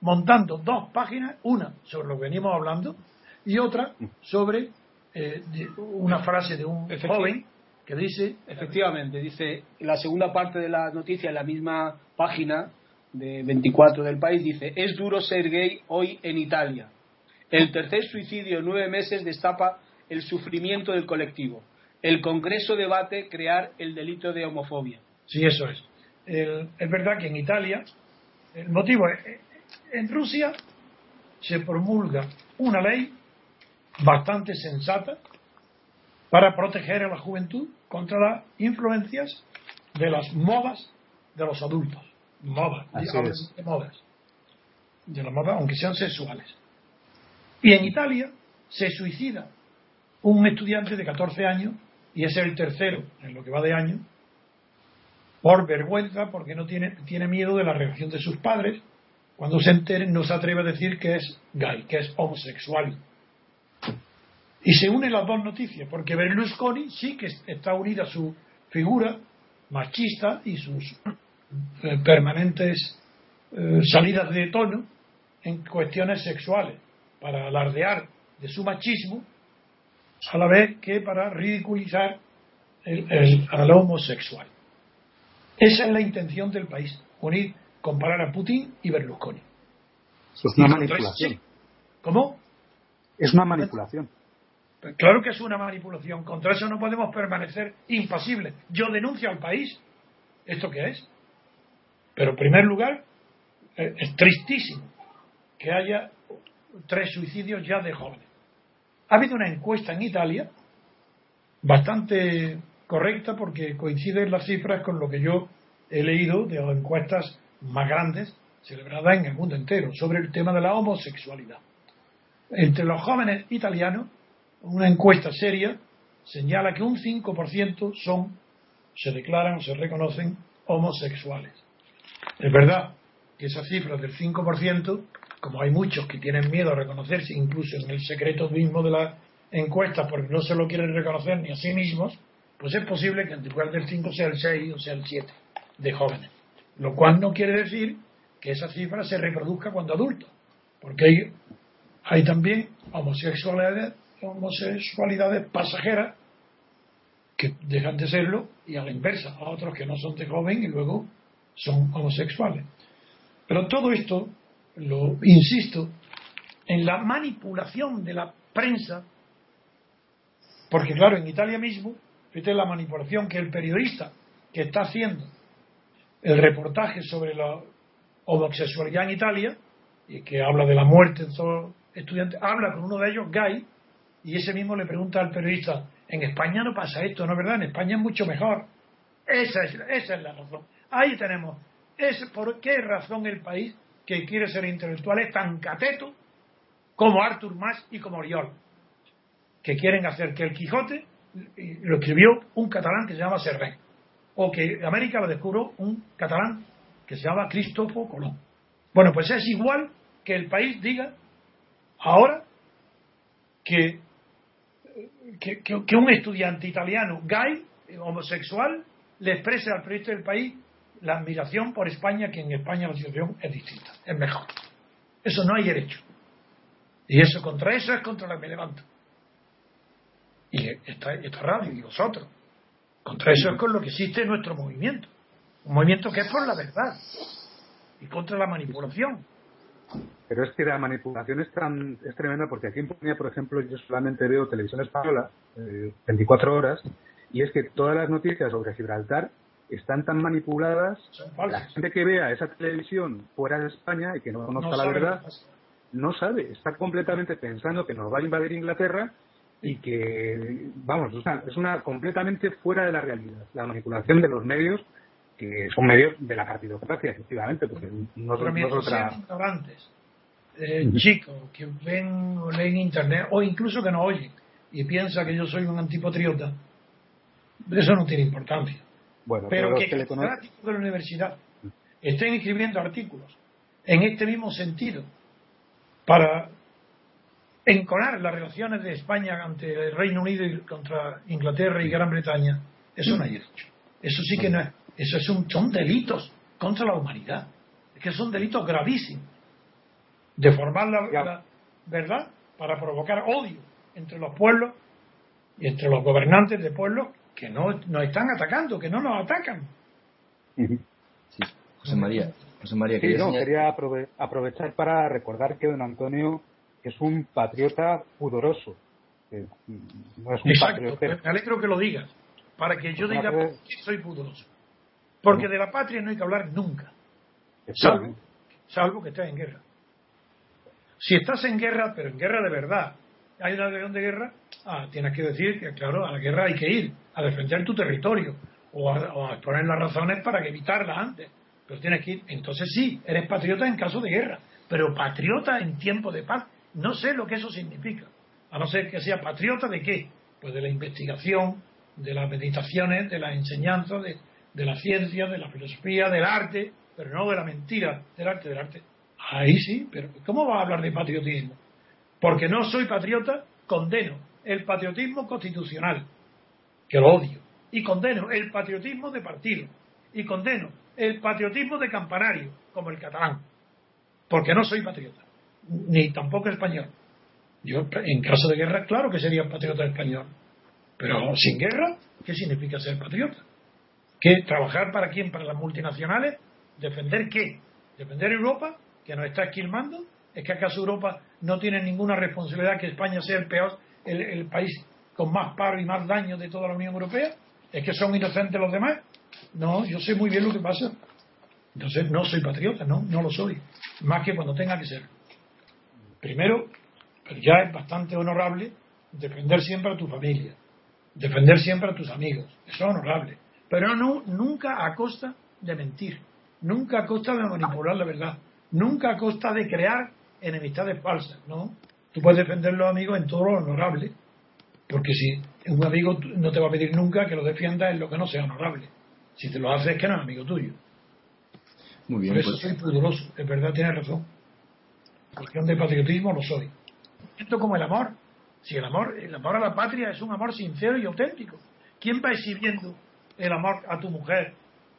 montando dos páginas, una sobre lo que venimos hablando y otra sobre eh, una frase de un joven que dice... Efectivamente, dice, la segunda parte de la noticia en la misma página de 24 del país dice, es duro ser gay hoy en Italia. El tercer suicidio en nueve meses destapa el sufrimiento del colectivo. El Congreso debate crear el delito de homofobia. Sí, eso es. es verdad que en Italia el motivo es, en Rusia se promulga una ley bastante sensata para proteger a la juventud contra las influencias de las modas de los adultos. Modas, de modas. De las modas, aunque sean sexuales. Y en Italia se suicida un estudiante de 14 años, y es el tercero en lo que va de año, por vergüenza, porque no tiene, tiene miedo de la reacción de sus padres, cuando se enteren no se atreve a decir que es gay, que es homosexual. Y se unen las dos noticias, porque Berlusconi sí que está unida a su figura machista y sus eh, permanentes eh, salidas de tono en cuestiones sexuales, para alardear de su machismo, a la vez que para ridiculizar el, al homosexual. Esa es la intención del país, unir comparar a Putin y Berlusconi. Eso es una manipulación. ¿Cómo? Es una manipulación. Claro que es una manipulación. Contra eso no podemos permanecer impasibles. Yo denuncio al país. ¿Esto qué es? Pero en primer lugar, eh, es tristísimo que haya tres suicidios ya de jóvenes. Ha habido una encuesta en Italia bastante correcta porque coinciden las cifras con lo que yo he leído de las encuestas más grandes celebradas en el mundo entero sobre el tema de la homosexualidad. Entre los jóvenes italianos, una encuesta seria señala que un 5% son, se declaran o se reconocen homosexuales. Es verdad que esa cifra del 5%, como hay muchos que tienen miedo a reconocerse, incluso en el secreto mismo de la encuesta, porque no se lo quieren reconocer ni a sí mismos, pues es posible que en lugar del 5 sea el 6 o sea el 7 de jóvenes. Lo cual no quiere decir que esa cifra se reproduzca cuando adulto, porque hay, también homosexualidades, homosexualidades pasajeras que dejan de serlo y a la inversa, a otros que no son de joven y luego son homosexuales. Pero todo esto, lo insisto, en la manipulación de la prensa, porque claro, en Italia mismo, fíjate la manipulación que el periodista que está haciendo el reportaje sobre la homosexualidad en Italia, y que habla de la muerte de todos los estudiantes, habla con uno de ellos, gay, y ese mismo le pregunta al periodista, en España no pasa esto, ¿no es verdad? En España es mucho mejor. Esa es, esa es la razón. Ahí tenemos. Es por qué razón el país que quiere ser intelectual es tan cateto como Arthur Mas y como Oriol, que quieren hacer que el Quijote lo escribió un catalán que se llama Servet, o que América lo descubrió un catalán que se llama Cristóforo Colón. Bueno, pues es igual que el país diga ahora que, que, un estudiante italiano gay, homosexual, le exprese al periodista del país la admiración por España, que en España la situación es distinta, es mejor. Eso no hay derecho. Y eso contra eso es contra lo que me levanto. Y esta, esta radio y vosotros. Contra eso es con lo que existe nuestro movimiento. Un movimiento que es por la verdad y contra la manipulación. Pero es que la manipulación es, tan, es tremenda porque aquí en Polonia, por ejemplo, yo solamente veo televisión española eh, 24 horas y es que todas las noticias sobre Gibraltar están tan manipuladas. La gente que vea esa televisión fuera de España y que no conozca No la verdad, no sabe, está completamente pensando que nos va a invadir Inglaterra y que, vamos, es una, es una completamente fuera de la realidad. La manipulación de los medios, que son medios de la partidocracia, efectivamente, porque no, Pero no otra. ignorantes, eh, chicos que ven o leen internet, o incluso que no oyen, y piensa que yo soy un antipatriota, eso no tiene importancia. Bueno, Pero que que le de la universidad estén escribiendo artículos en este mismo sentido para enconar las relaciones de España ante el Reino Unido y contra Inglaterra y Gran Bretaña, eso no hay derecho. Eso sí que no es. Eso es un, son delitos contra la humanidad. Es que son delitos gravísimos. Deformar la verdad para provocar odio entre los pueblos y entre los gobernantes de pueblos que no nos están atacando, que no nos atacan. <laughs> Sí. José María, José María, Sí, quería no, quería aprove- aprovechar para recordar que don Antonio es un patriota pudoroso. que no es un Exacto, patriota. me alegro que lo digas, para que yo diga que soy pudoroso. Porque de la patria no hay que hablar nunca, salvo, salvo que estés en guerra. Si estás en guerra, pero en guerra de verdad, hay una declaración de guerra, ah, tienes que decir que, claro, a la guerra hay que ir, a defender tu territorio, o a, o a exponer las razones para que evitarlas antes. Pero tienes que ir, entonces sí, eres patriota en caso de guerra, pero patriota en tiempo de paz, no sé lo que eso significa. A no ser que sea patriota de qué? Pues de la investigación, de las meditaciones, de las enseñanzas, de, de la ciencia, de la filosofía, del arte, pero no de la mentira, del arte, del arte. Ahí sí, pero ¿cómo vas a hablar de patriotismo? Porque no soy patriota, condeno el patriotismo constitucional, que lo odio, y condeno el patriotismo de partido, y condeno el patriotismo de campanario, como el catalán, porque no soy patriota, ni tampoco español. Yo, en caso de guerra, claro que sería patriota español, pero sin guerra, ¿qué significa ser patriota? ¿Qué? ¿Trabajar para quién? ¿Para las multinacionales? ¿Defender qué? ¿Defender Europa, que nos está esquilmando? ¿Es que acaso Europa no tiene ninguna responsabilidad que España sea el peor, el, país con más paro y más daño de toda la Unión Europea? ¿Es que son inocentes los demás? No, yo sé muy bien lo que pasa. Entonces no soy patriota, no, no lo soy. Más que cuando tenga que ser. Primero, ya es bastante honorable defender siempre a tu familia, defender siempre a tus amigos. Eso es honorable. Pero no, nunca a costa de mentir, nunca a costa de manipular la verdad, nunca a costa de crear enemistades falsas. ¿no? Tú puedes defender a los amigos en todo lo honorable, porque si un amigo no te va a pedir nunca que lo defiendas en lo que no sea honorable. Si te lo hace es que no es amigo tuyo. Muy bien, Por eso pues, soy pudoroso, es verdad, tienes razón. Cuestión de patriotismo lo soy. Siento como el amor. Si el amor, el amor a la patria es un amor sincero y auténtico. ¿Quién va exhibiendo el amor a tu mujer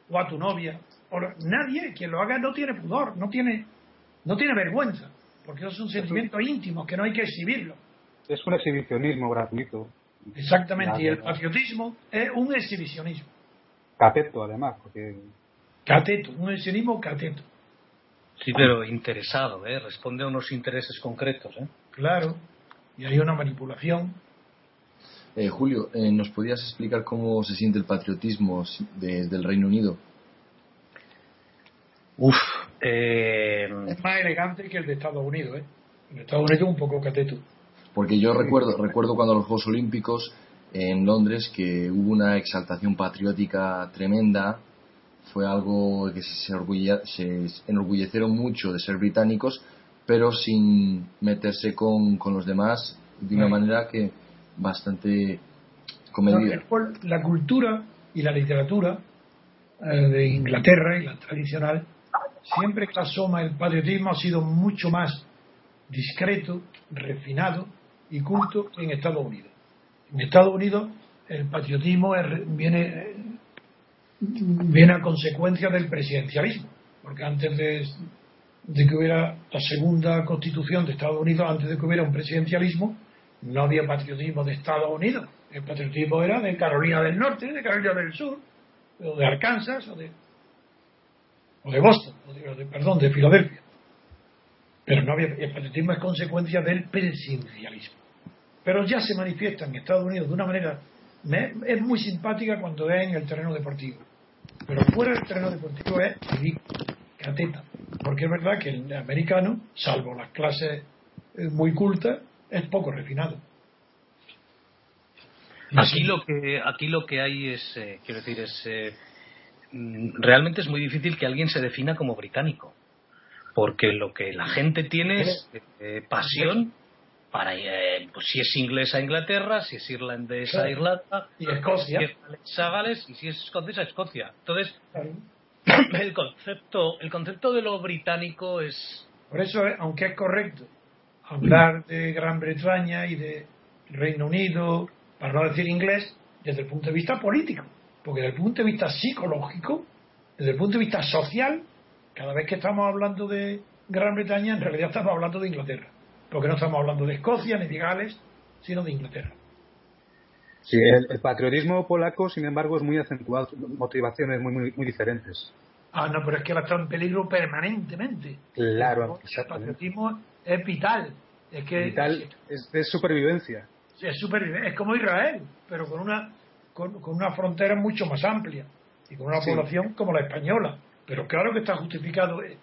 o a tu novia? O lo- nadie, quien lo haga no tiene pudor, no tiene, no tiene vergüenza, porque eso es un sentimiento íntimo que no hay que exhibirlo. Es un exhibicionismo gratuito. Exactamente, y el patriotismo es un exhibicionismo. Cateto, además, porque Cateto, un exhibicionismo cateto. Sí, pero interesado, ¿eh? Responde a unos intereses concretos, ¿eh? Claro, y hay una manipulación eh, Julio, eh, ¿nos podías explicar cómo se siente el patriotismo si- de- del Reino Unido? Uf, eh, Es más elegante que el de Estados Unidos, ¿eh? El de Estados Unidos es un poco cateto. Porque yo recuerdo, recuerdo cuando los Juegos Olímpicos en Londres que hubo una exaltación patriótica tremenda, fue algo que se, orgulle- se enorgullecieron mucho de ser británicos, pero sin meterse con, con los demás de una Right. manera que bastante comedida. La cultura y la literatura eh, de Inglaterra y la tradicional, siempre que asoma el patriotismo ha sido mucho más discreto, refinado y culto que en Estados Unidos. En Estados Unidos el patriotismo es- viene, viene a consecuencia del presidencialismo, porque antes de que hubiera la segunda constitución de Estados Unidos, antes de que hubiera un presidencialismo, no había patriotismo de Estados Unidos. El patriotismo era de Carolina del Norte, de Carolina del Sur, o de Arkansas, o de, o de Boston, o de, o de- perdón, de Filadelfia. Pero no había, el patriotismo es consecuencia del presidencialismo. Pero ya se manifiesta en Estados Unidos de una manera, me- es muy simpática cuando es en el terreno deportivo. Pero fuera del terreno deportivo es ridículo, cateta. Porque es verdad que el americano, salvo las clases eh, muy cultas, es poco refinado. Aquí lo que aquí lo que hay es, eh, quiero decir, es eh, realmente es muy difícil que alguien se defina como británico, porque lo que la gente tiene es eh, pasión para, eh, pues si es inglés a Inglaterra, si es irlandés a Claro. Irlanda, Y Escocia. si es Gales y si es escocés a Escocia. Entonces <coughs> el concepto el concepto de lo británico es Por eso, eh, aunque es correcto hablar de Gran Bretaña y de Reino Unido, para no decir inglés, desde el punto de vista político, porque desde el punto de vista psicológico, desde el punto de vista social, cada vez que estamos hablando de Gran Bretaña, en realidad estamos hablando de Inglaterra, porque no estamos hablando de Escocia ni de Gales, sino de Inglaterra. Sí, el, el patriotismo polaco, sin embargo, es muy acentuado, motivaciones muy, muy, muy diferentes. Ah, no, pero es que él está en peligro permanentemente. Claro, El patriotismo es vital. Es que Y tal, es supervivencia. es supervive- es como Israel, pero con una con, con una frontera mucho más amplia y con una Sí. población como la española. Pero claro que está justificado. Es,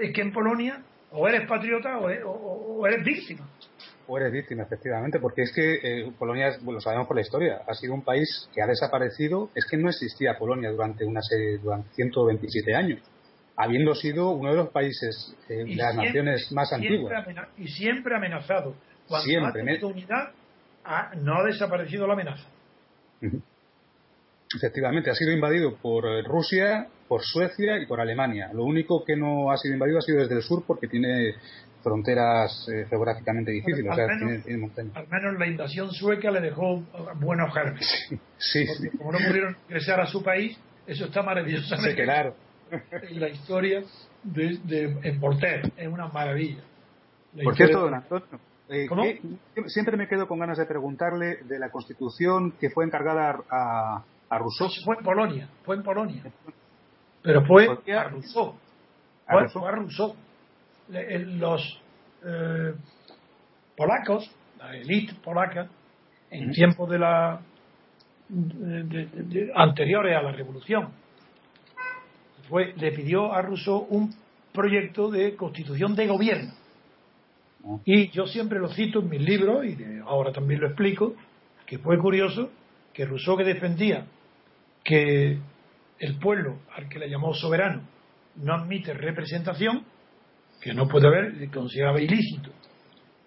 es que en Polonia o eres patriota o, e- o- eres víctima. O eres víctima, efectivamente, porque es que eh, Polonia, bueno, lo sabemos por la historia, ha sido un país que ha desaparecido. Es que no existía Polonia durante una serie, durante 127 años, habiendo sido uno de los países eh, de las naciones más antiguas. y siempre amenazado. Cuando Siempre, ha tenido unidad, ha- no ha desaparecido la amenaza. Efectivamente, ha sido invadido por eh, Rusia, por Suecia y por Alemania. Lo único que no ha sido invadido ha sido desde el sur porque tiene fronteras eh, geográficamente difíciles, o al sea, menos- tiene, tiene montañas. Al menos la invasión sueca le dejó eh, buenos gérmenes. Sí, sí, como no pudieron ingresar a su país, eso está maravillosamente se quedaron. <laughs> en la historia de, de en Voltaire. Es una maravilla. La Por cierto, don Antonio, eh, ¿Cómo? ¿qué- siempre me quedo con ganas de preguntarle de la constitución que fue encargada a, a Rousseau. fue en Polonia, fue en Polonia. Pero fue a Rousseau. A Fue, Rousseau. fue a Rousseau. Le- Los eh, polacos, la élite polaca, en tiempos de la de- de- de- anteriores a la revolución, fue, le pidió a Rousseau un proyecto de constitución de gobierno. Y yo siempre lo cito en mis libros, y de- ahora también lo explico, que fue curioso que Rousseau que defendía que el pueblo, al que le llamó soberano, no admite representación, que no puede haber, consideraba ilícito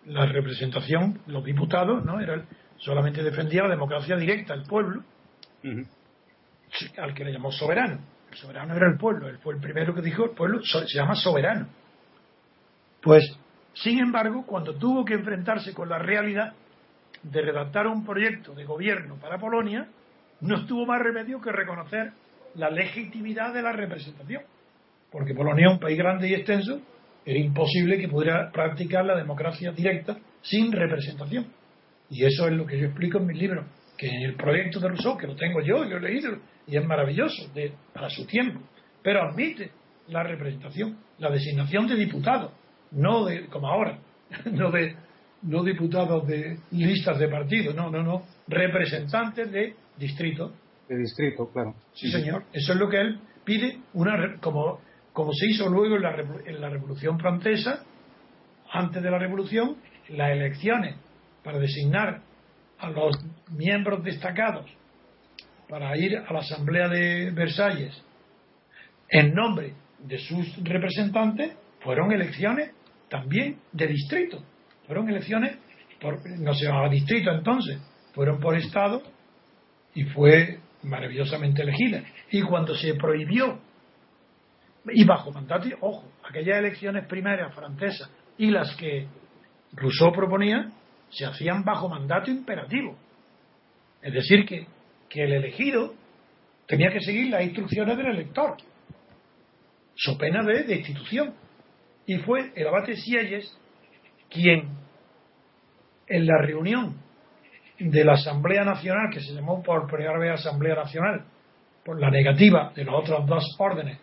la representación, los diputados, ¿no? Era, solamente defendía la democracia directa, el pueblo, al que le llamó soberano. El soberano era el pueblo, él fue el primero que dijo, el pueblo se llama soberano. Pues, sin embargo, cuando tuvo que enfrentarse con la realidad de redactar un proyecto de gobierno para Polonia, no tuvo más remedio que reconocer la legitimidad de la representación. Porque Polonia un país grande y extenso, era imposible que pudiera practicar la democracia directa sin representación. Y eso es lo que yo explico en mis libros, que en el proyecto de Rousseau, que lo tengo yo, y lo he leído, y es maravilloso de, para su tiempo, pero admite la representación, la designación de diputados, no de, como ahora, <laughs> no de no diputados de listas de partidos, no, no, no, representantes de distritos. De distrito, claro. Sí, señor. Eso es lo que él pide, una como, como se hizo luego en la, en la Revolución Francesa, antes de la Revolución, las elecciones para designar a los miembros destacados para ir a la Asamblea de Versalles en nombre de sus representantes, fueron elecciones también de distrito. Fueron elecciones, por, no se llamaba distrito entonces, fueron por estado y fue maravillosamente elegida. Y cuando se prohibió, y bajo mandato, ojo, aquellas elecciones primarias francesas y las que Rousseau proponía, se hacían bajo mandato imperativo. Es decir, que, que el elegido tenía que seguir las instrucciones del elector, so pena de destitución. Y fue el abate Sieyes quien, en la reunión de la Asamblea Nacional, que se llamó por primera vez Asamblea Nacional, por la negativa de los otros dos órdenes,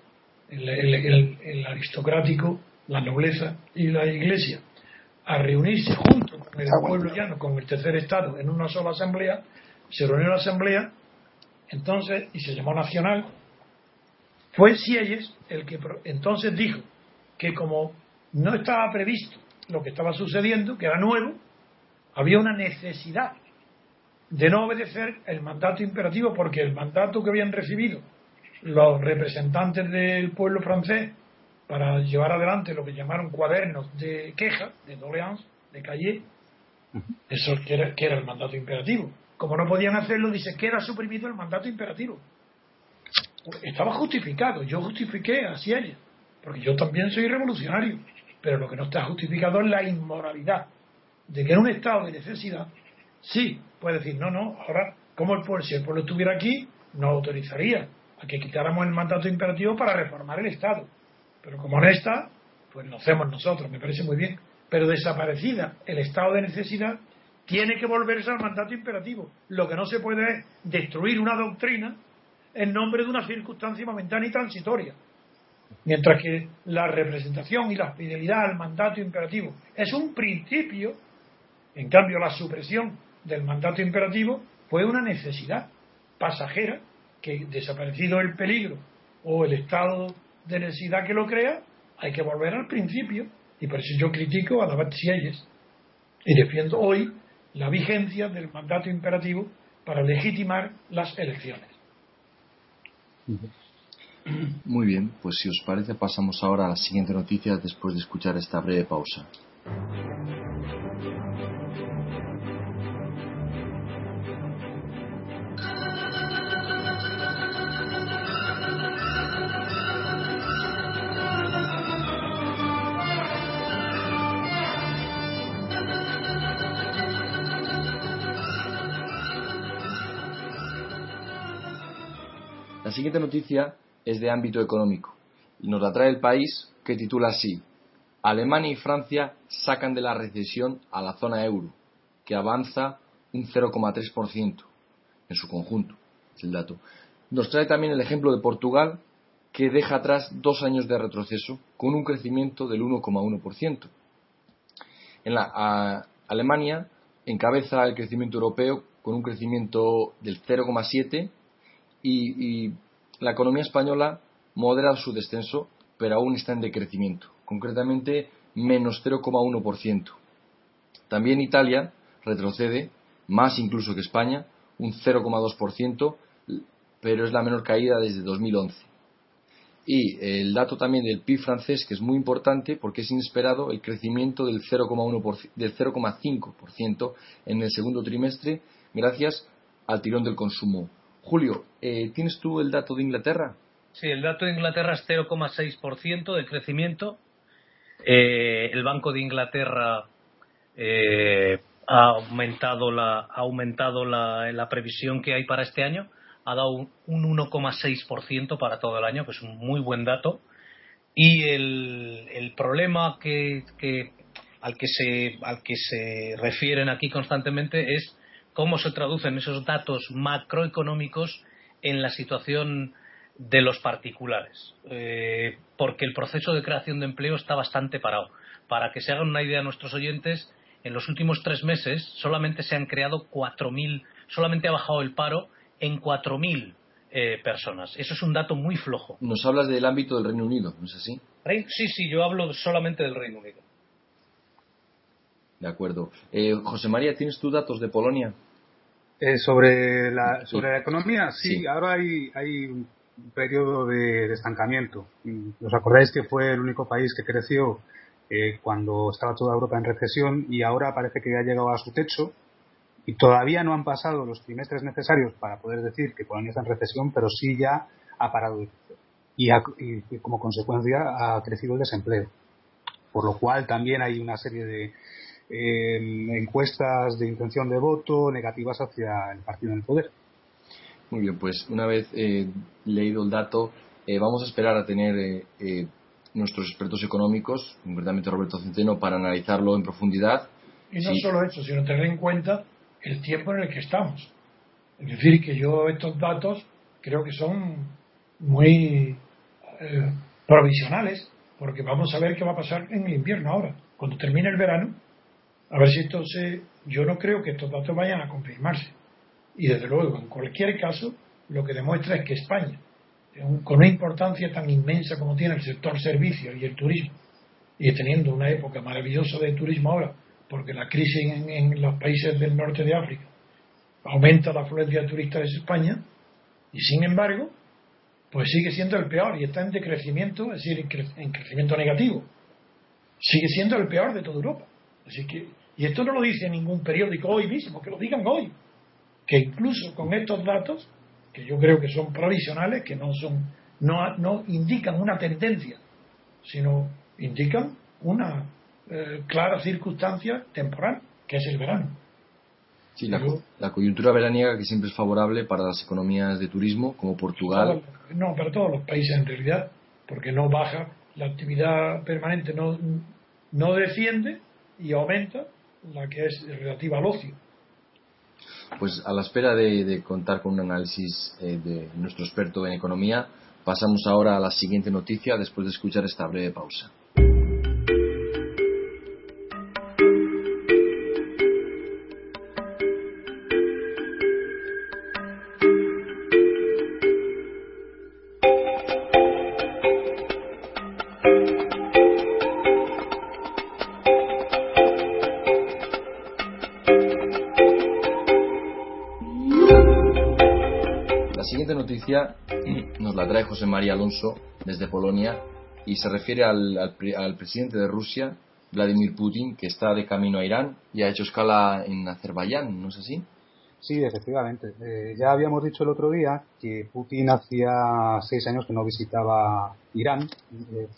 el, aristocrático, la nobleza y la iglesia, a reunirse junto con el pueblo llano, con el tercer Estado, en una sola asamblea, se reunió la asamblea, entonces, y se llamó nacional, fue Sieyes el que entonces dijo que como no estaba previsto lo que estaba sucediendo, que era nuevo, había una necesidad de no obedecer el mandato imperativo porque el mandato que habían recibido los representantes del pueblo francés para llevar adelante lo que llamaron cuadernos de queja, de doléance, de calle, eso que era, que era el mandato imperativo. Como no podían hacerlo, dice, queda suprimido el mandato imperativo. Estaba justificado, yo justifiqué así ella, porque yo también soy revolucionario, pero lo que no está justificado es la inmoralidad de que en un estado de necesidad Sí, puede decir, no, no, ahora, como el pueblo, si el pueblo estuviera aquí, no autorizaría a que quitáramos el mandato imperativo para reformar el Estado. Pero como no está, pues lo hacemos nosotros, me parece muy bien. Pero desaparecida el estado de necesidad, tiene que volverse al mandato imperativo. Lo que no se puede es destruir una doctrina en nombre de una circunstancia momentánea y transitoria. Mientras que la representación y la fidelidad al mandato imperativo es un principio, en cambio la supresión del mandato imperativo fue una necesidad pasajera que desaparecido el peligro o el estado de necesidad que lo crea, hay que volver al principio y por eso yo critico a David Sieyes y defiendo hoy la vigencia del mandato imperativo para legitimar las elecciones. <clears throat> Muy bien, pues si os parece pasamos ahora a la siguiente noticia después de escuchar esta breve pausa. siguiente noticia es de ámbito económico y nos la trae el país que titula así Alemania y Francia sacan de la recesión a la zona euro, que avanza un 0,3% en su conjunto, es el dato. Nos trae también el ejemplo de Portugal, que deja atrás dos años de retroceso con un crecimiento del 1,1%. En la Alemania encabeza el crecimiento europeo con un crecimiento del 0,7% y, y la economía española modera su descenso, pero aún está en decrecimiento, concretamente menos 0,1%. También Italia retrocede, más incluso que España, un 0,2%, pero es la menor caída desde 2011. Y el dato también del PIB francés, que es muy importante porque es inesperado el crecimiento del 0,5% en el segundo trimestre gracias al tirón del consumo Julio, eh, ¿tienes tú el dato de Inglaterra? Sí, el dato de Inglaterra es 0,6% de crecimiento. Eh, el Banco de Inglaterra eh, ha aumentado, la, ha aumentado la, previsión que hay para este año. Ha dado un, 1,6% para todo el año, que es un muy buen dato. Y el, problema que, al, que se, al que se refieren aquí constantemente es cómo se traducen esos datos macroeconómicos en la situación de los particulares, eh, porque el proceso de creación de empleo está bastante parado. Para que se hagan una idea nuestros oyentes, en los últimos tres meses solamente se han creado 4.000, solamente ha bajado el paro en 4.000 eh, personas. Eso es un dato muy flojo. Nos hablas del ámbito del Reino Unido, ¿no es así? Sí, sí, yo hablo solamente del Reino Unido. De acuerdo. Eh, José María, ¿tienes tus datos de Polonia? Eh, sobre la sobre la economía, sí, Sí. ahora hay, hay un periodo de, de estancamiento. ¿Os acordáis que fue el único país que creció eh, cuando estaba toda Europa en recesión y ahora parece que ya ha llegado a su techo y todavía no han pasado los trimestres necesarios para poder decir que Polonia está en recesión, pero sí ya ha parado de crecer. Y, ha- y- como consecuencia ha crecido el desempleo. Por lo cual también hay una serie de encuestas de intención de voto negativas hacia el partido en el poder. Muy bien, pues una vez eh, leído el dato, eh, vamos a esperar a tener eh, eh, nuestros expertos económicos, concretamente Roberto Centeno, para analizarlo en profundidad. Y no Sí. solo eso, sino tener en cuenta el tiempo en el que estamos. Es decir, que yo estos datos creo que son muy eh, provisionales, porque vamos a ver qué va a pasar en el invierno ahora, cuando termine el verano, a ver si esto se... Yo no creo que estos datos vayan a confirmarse. Y desde luego, en cualquier caso, lo que demuestra es que España, con una importancia tan inmensa como tiene el sector servicios y el turismo, y teniendo una época maravillosa de turismo ahora, porque la crisis en, en los países del norte de África aumenta la afluencia de turistas de España, y sin embargo, pues sigue siendo el peor y está en decrecimiento, es decir, en crecimiento negativo. Sigue siendo el peor de toda Europa. Así que, y esto no lo dice ningún periódico hoy mismo, que lo digan hoy. Que incluso con estos datos, que yo creo que son provisionales, que no son, no, no indican una tendencia, sino indican una eh, clara circunstancia temporal, que es el verano. Sí, la, coyuntura veraniega que siempre es favorable para las economías de turismo, como Portugal. No, para todos los países en realidad, porque no baja, la actividad permanente no, no desciende y aumenta la que es relativa al ocio. Pues a la espera de, contar con un análisis eh, de nuestro experto en economía, pasamos ahora a la siguiente noticia después de escuchar esta breve pausa. José María Alonso desde Polonia y se refiere al, al al presidente de Rusia, Vladimir Putin, que está de camino a Irán y ha hecho escala en Azerbaiyán, ¿no es así? Sí, efectivamente. Eh, ya habíamos dicho el otro día que Putin hacía seis años que no visitaba Irán. Eh,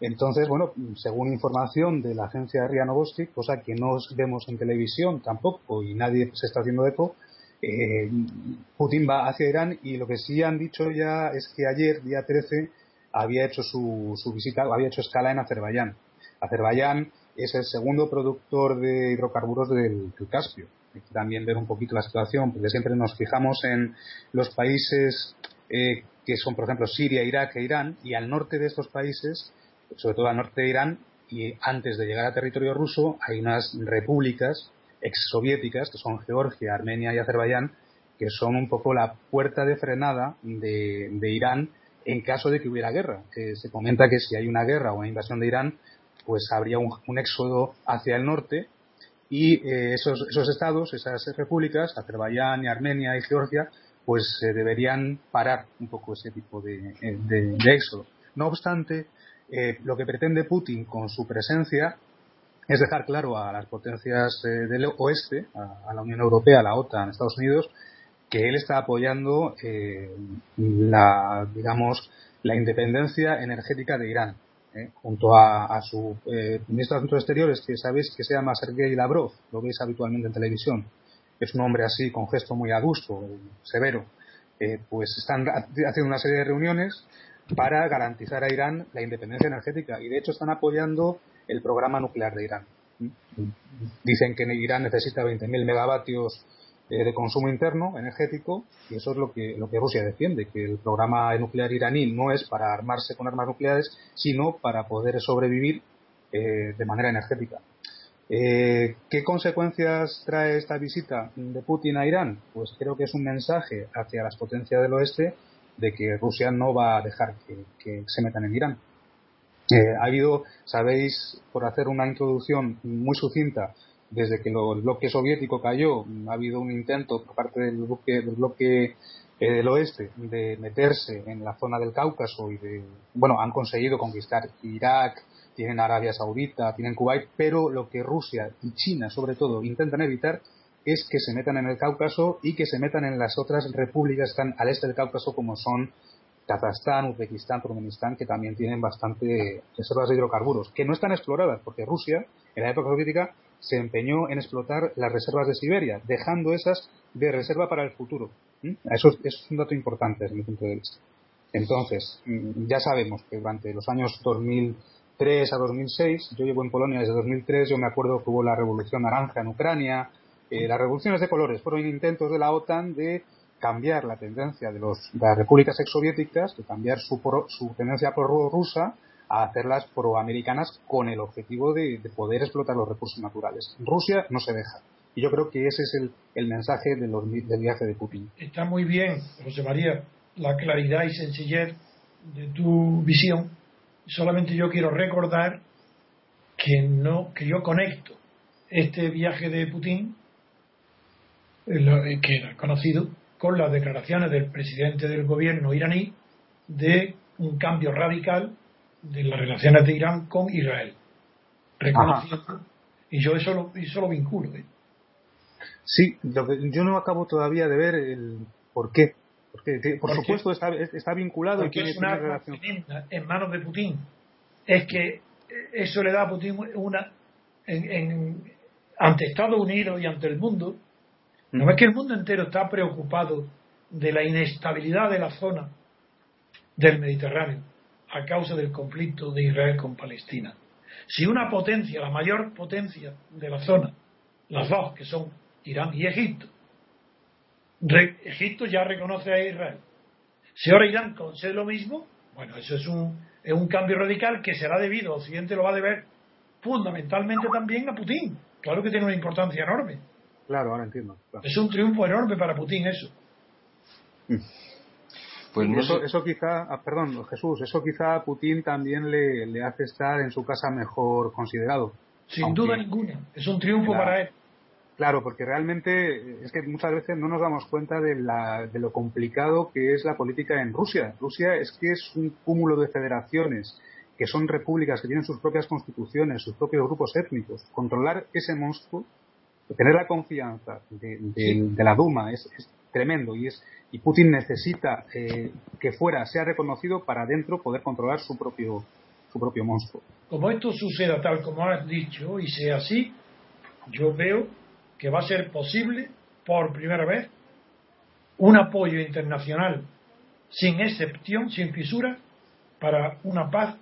entonces, bueno, según información de la agencia RIA Novosti, cosa que no vemos en televisión tampoco y nadie se está haciendo eco, eh, Putin va hacia Irán y lo que sí han dicho ya es que ayer, día 13, había hecho su, su visita, había hecho escala en Azerbaiyán. Azerbaiyán es el segundo productor de hidrocarburos del, del. Hay que también ver un poquito la situación, porque siempre nos fijamos en los países eh, que son, por ejemplo, Siria, Irak e Irán, y al norte de estos países, sobre todo al norte de Irán, y antes de llegar a territorio ruso, hay unas repúblicas exsoviéticas, que son Georgia, Armenia y Azerbaiyán, que son un poco la puerta de frenada de, Irán en caso de que hubiera guerra. Eh, se comenta que si hay una guerra o una invasión de Irán, pues habría un, un éxodo hacia el norte y eh, esos, esos estados, esas repúblicas, Azerbaiyán y Armenia y Georgia, pues eh, deberían parar un poco ese tipo de, eh, de- de éxodo. No obstante, eh, lo que pretende Putin con su presencia es dejar claro a las potencias eh, del oeste, a, a la Unión Europea, a la OTAN, a Estados Unidos, que él está apoyando eh, la, digamos, la independencia energética de Irán, ¿eh? junto a, a su eh, ministro de Asuntos Exteriores, que sabéis que se llama Sergei Lavrov, lo veis habitualmente en televisión. Es un hombre así, con gesto muy adusto, severo. Pues están ha- haciendo una serie de reuniones para garantizar a Irán la independencia energética y de hecho están apoyando el programa nuclear de Irán. Dicen que Irán necesita 20.000 megavatios eh, de consumo interno energético y eso es lo que, lo que Rusia defiende, que el programa nuclear iraní no es para armarse con armas nucleares, sino para poder sobrevivir eh, de manera energética. Eh, ¿Qué consecuencias trae esta visita de Putin a Irán? Pues creo que es un mensaje hacia las potencias del oeste de que Rusia no va a dejar que, que se metan en Irán. Eh, ha habido, sabéis, por hacer una introducción muy sucinta, desde que el bloque soviético cayó, ha habido un intento por parte del bloque, del bloque eh, del oeste de meterse en la zona del Cáucaso y de, bueno, han conseguido conquistar Irak, tienen Arabia Saudita, tienen Kuwait, pero lo que Rusia y China, sobre todo, intentan evitar es que se metan en el Cáucaso y que se metan en las otras repúblicas que están al este del Cáucaso, como son Kazajstán, Uzbekistán, Turkmenistán, que también tienen bastante reservas de hidrocarburos, que no están exploradas, porque Rusia, en la época soviética, se empeñó en explotar las reservas de Siberia, dejando esas de reserva para el futuro. Eso, es un dato importante desde mi punto de vista. Entonces, mm, ya sabemos que durante los años 2003 a 2006, yo llevo en Polonia desde 2003, yo me acuerdo que hubo la Revolución Naranja en Ucrania, eh, las revoluciones de colores fueron intentos de la OTAN de cambiar la tendencia de, los, de las repúblicas exsoviéticas, de cambiar su, su tendencia pro-rusa a hacerlas proamericanas con el objetivo de, poder explotar los recursos naturales. Rusia no se deja. Y yo creo que ese es el, el mensaje del viaje de Putin. Está muy bien, José María, la claridad y sencillez de tu visión. Solamente yo quiero recordar que no que yo conecto este viaje de Putin, que era conocido, con las declaraciones del presidente del gobierno iraní de un cambio radical de las relaciones de Irán con Israel. Reconociendo. Y yo eso lo, eso lo vinculo. ¿eh? Sí, yo no acabo todavía de ver el por qué. Porque, por supuesto está, está vinculado y tiene, es una relación. en manos de Putin. Es que eso le da a Putin una. En, ante Estados Unidos y ante el mundo, ¿no es que el mundo entero está preocupado de la inestabilidad de la zona del Mediterráneo? a causa del conflicto de Israel con Palestina. Si una potencia, la mayor potencia de la zona, las dos que son Irán y Egipto, Egipto ya reconoce a Israel. Si ahora Irán concede lo mismo, bueno, eso es un, es un cambio radical que será debido, Occidente lo va a deber fundamentalmente también a Putin. Claro que tiene una importancia enorme. Claro, ahora entiendo. Es un triunfo enorme para Putin eso. Mm. Pues eso, eso quizá, ah, perdón, Jesús, eso quizá a Putin también le, le, hace estar en su casa mejor considerado. Sin duda ninguna, es un triunfo para él. Claro, porque realmente es que muchas veces no nos damos cuenta de, la, de lo complicado que es la política en Rusia. Rusia es que es un cúmulo de federaciones, que son repúblicas que tienen sus propias constituciones, sus propios grupos étnicos. Controlar ese monstruo, tener la confianza de, de, la Duma es, es, tremendo y es y Putin necesita eh, que fuera sea reconocido para dentro poder controlar su propio su propio monstruo. Como esto suceda tal como has dicho y sea así, yo veo que va a ser posible por primera vez un apoyo internacional sin excepción, sin fisura, para una paz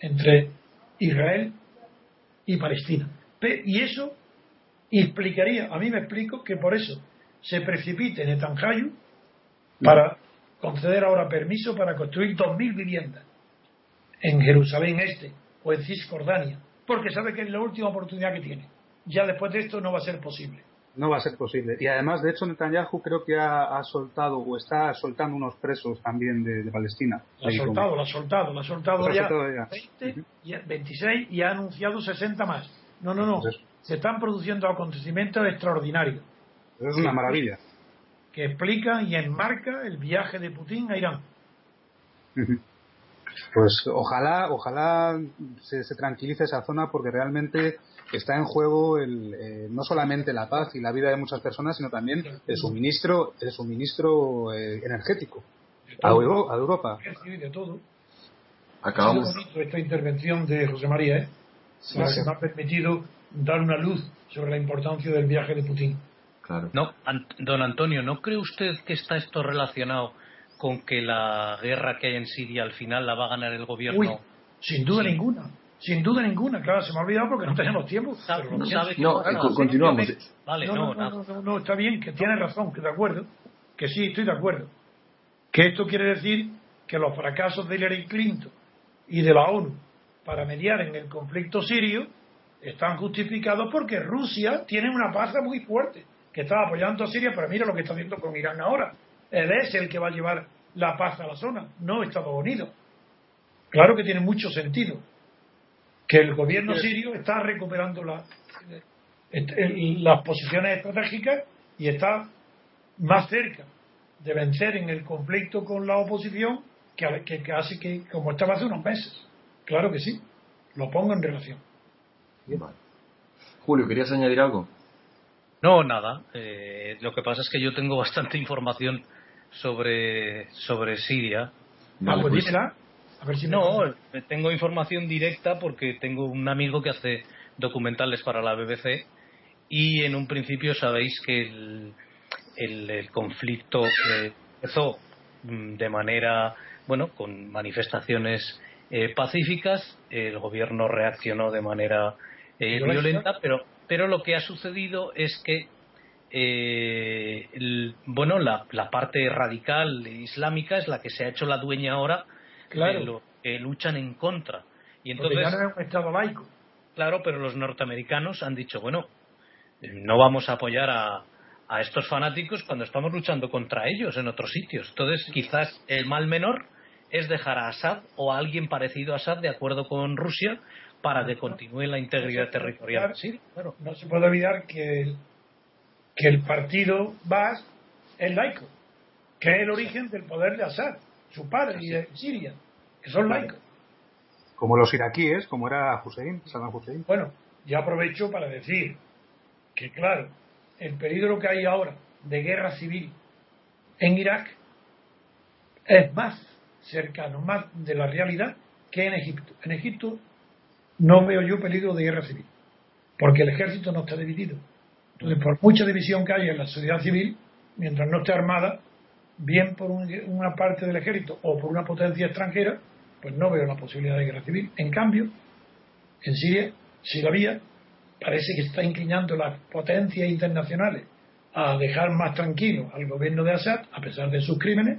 entre Israel y Palestina. Y eso explicaría, a mí me explico que por eso se precipite Netanyahu para conceder ahora permiso para construir 2.000 viviendas en Jerusalén Este o en Cisjordania, porque sabe que es la última oportunidad que tiene. Ya después de esto no va a ser posible. No va a ser posible. Y además, de hecho, Netanyahu creo que ha, soltado o está soltando unos presos también de, Palestina. Lo ha soltado, lo ha soltado, lo ha soltado, ya, 20, 26 y ha anunciado 60 más. No, no, no. Se están produciendo acontecimientos extraordinarios. Es una maravilla que explica y enmarca el viaje de Putin a Irán. <laughs> Pues ojalá, ojalá se, tranquilice esa zona porque realmente está en juego el, eh, no solamente la paz y la vida de muchas personas, sino también el suministro, el suministro eh, energético a, Europa. de todo. Acabamos. esta intervención de José María, ¿eh? me ha permitido dar una luz sobre la importancia del viaje de Putin. No, don Antonio, ¿no cree usted que está esto relacionado con que la guerra que hay en Siria al final la va a ganar el gobierno? sin duda ninguna. Sin duda ninguna, claro, se me ha olvidado porque no tenemos tiempo. no, continuamos. Vale, no, no, no, está bien, que tiene razón, que de acuerdo, que sí, estoy de acuerdo. Que esto quiere decir que los fracasos de Hillary Clinton y de la ONU para mediar en el conflicto sirio están justificados porque Rusia tiene una paz muy fuerte que estaba apoyando a Siria, pero mira lo que está haciendo con Irán ahora. Él es el que va a llevar la paz a la zona, no Estados Unidos. Claro que tiene mucho sentido que el gobierno sirio está recuperando la, las posiciones estratégicas y está más cerca de vencer en el conflicto con la oposición que, que, que hace que como estaba hace unos meses. Claro que sí, lo pongo en relación. Julio, ¿querías añadir algo? No, nada. Eh, lo que pasa es que yo tengo <laughs> bastante información sobre, sobre Siria. ah, pues, pues A ver si no, tengo información directa porque tengo un amigo que hace documentales para la BBC y en un principio sabéis que el, el, conflicto empezó mm, de manera, bueno, con manifestaciones eh, pacíficas, el gobierno reaccionó de manera eh, violenta, pero, pero lo que ha sucedido es que eh, bueno, la, la, parte radical islámica es la que se ha hecho la dueña ahora claro. de lo que luchan en contra. Y entonces, ya no es un Estado laico. Claro, pero los norteamericanos han dicho, bueno, no vamos a apoyar a, a estos fanáticos cuando estamos luchando contra ellos en otros sitios. Entonces, quizás el mal menor es dejar a Assad o a alguien parecido a Assad de acuerdo con Rusia para que continúe la integridad territorial. Sí, claro. No se puede olvidar que el, que el partido Baas es laico, que es el origen del poder de Assad, su padre y de Siria, que son laicos. Como los iraquíes, como era Hussein, Saddam Hussein. Bueno, ya aprovecho para decir que, claro, el peligro que hay ahora de guerra civil en Irak es más cercano, más de la realidad que en Egipto. En Egipto no veo yo peligro de guerra civil, porque el ejército no está dividido. Entonces, por mucha división que haya en la sociedad civil, mientras no esté armada, bien por una parte del ejército o por una potencia extranjera, pues no veo la posibilidad de guerra civil. En cambio, en Siria si la había, parece que está inclinando las potencias internacionales a dejar más tranquilo al gobierno de Assad, a pesar de sus crímenes,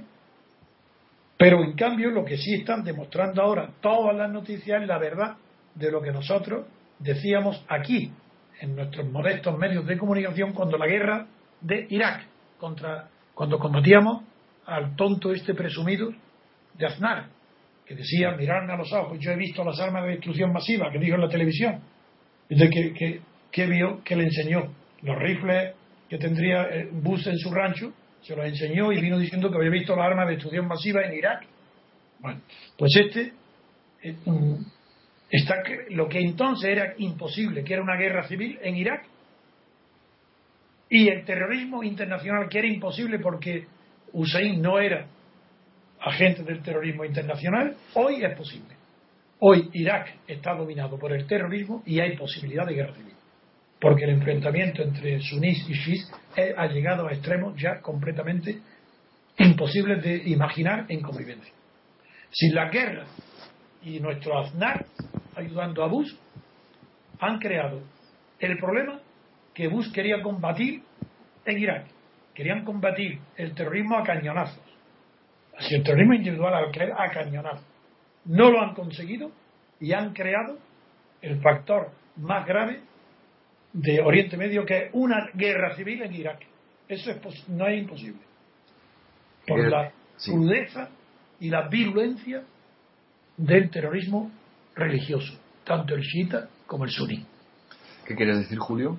pero en cambio lo que sí están demostrando ahora todas las noticias es la verdad de lo que nosotros decíamos aquí, en nuestros modestos medios de comunicación, cuando la guerra de Irak, contra, cuando combatíamos al tonto este presumido de Aznar, que decía, miradme a los ojos, yo he visto las armas de destrucción masiva, que dijo en la televisión, que, que, vio, que le enseñó los rifles que tendría eh, Bush en su rancho, se los enseñó y vino diciendo que había visto las armas de destrucción masiva en Irak. Bueno, pues este está lo que entonces era imposible, que era una guerra civil en Irak, y el terrorismo internacional, que era imposible porque Hussein no era agente del terrorismo internacional, hoy es posible. Hoy Irak está dominado por el terrorismo y hay posibilidad de guerra civil. Porque el enfrentamiento entre sunís y shis ha llegado a extremos ya completamente imposibles de imaginar en convivencia. Si la guerra y nuestro Aznar, ayudando a Bush, han creado el problema que Bush quería combatir en Irak. Querían combatir el terrorismo a cañonazos. Así el terrorismo individual a cañonazos no lo han conseguido y han creado el factor más grave de Oriente Medio, que es una guerra civil en Irak. Eso es no es imposible. Por la crudeza y la virulencia del terrorismo religioso, tanto el chiita como el suní. ¿Qué quieres decir, Julio?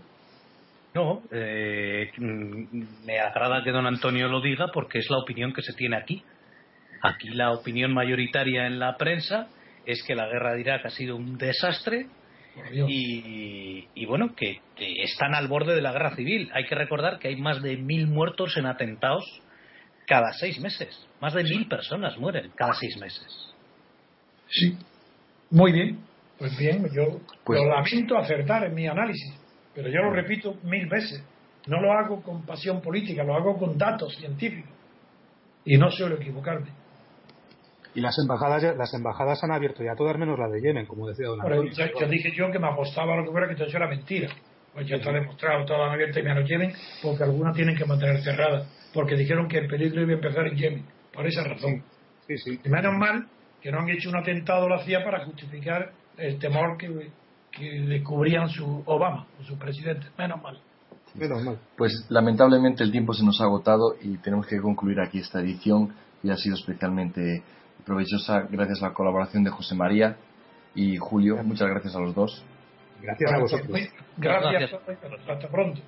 No, eh, me agrada que don Antonio lo diga porque es la opinión que se tiene aquí. Aquí la opinión mayoritaria en la prensa es que la guerra de Irak ha sido un desastre y, bueno, que, están al borde de la guerra civil. Hay que recordar que hay más de mil muertos en atentados cada seis meses. Más de mil personas mueren cada seis meses. Sí, muy bien. Pues bien, yo pues, lo lamento acertar en mi análisis, pero yo lo repito mil veces. No lo hago con pasión política, lo hago con datos científicos. Y no suelo equivocarme. Y las embajadas, las embajadas han abierto ya todas menos la de Yemen, como decía Don Antonio. Yo, dije yo que me apostaba a lo que fuera que todo eso era mentira. Pues ya está demostrado, todas han abierto y menos Yemen, porque algunas tienen que mantener cerradas, porque dijeron que el peligro iba a empezar en Yemen, por esa razón. Sí, sí. Y menos mal que no han hecho un atentado a la CIA para justificar el temor que, que descubrían su Obama, su presidente. Menos mal. Menos mal. Pues lamentablemente el tiempo se nos ha agotado y tenemos que concluir aquí esta edición y ha sido especialmente provechosa gracias a la colaboración de José María y Julio. Muchas gracias a los dos. Gracias a vosotros. Gracias. Hasta pronto.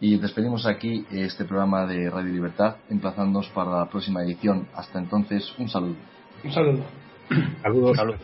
Y despedimos aquí este programa de Radio Libertad, emplazándonos para la próxima edición. Hasta entonces, un saludo. Un saludo. Saludos. Salud.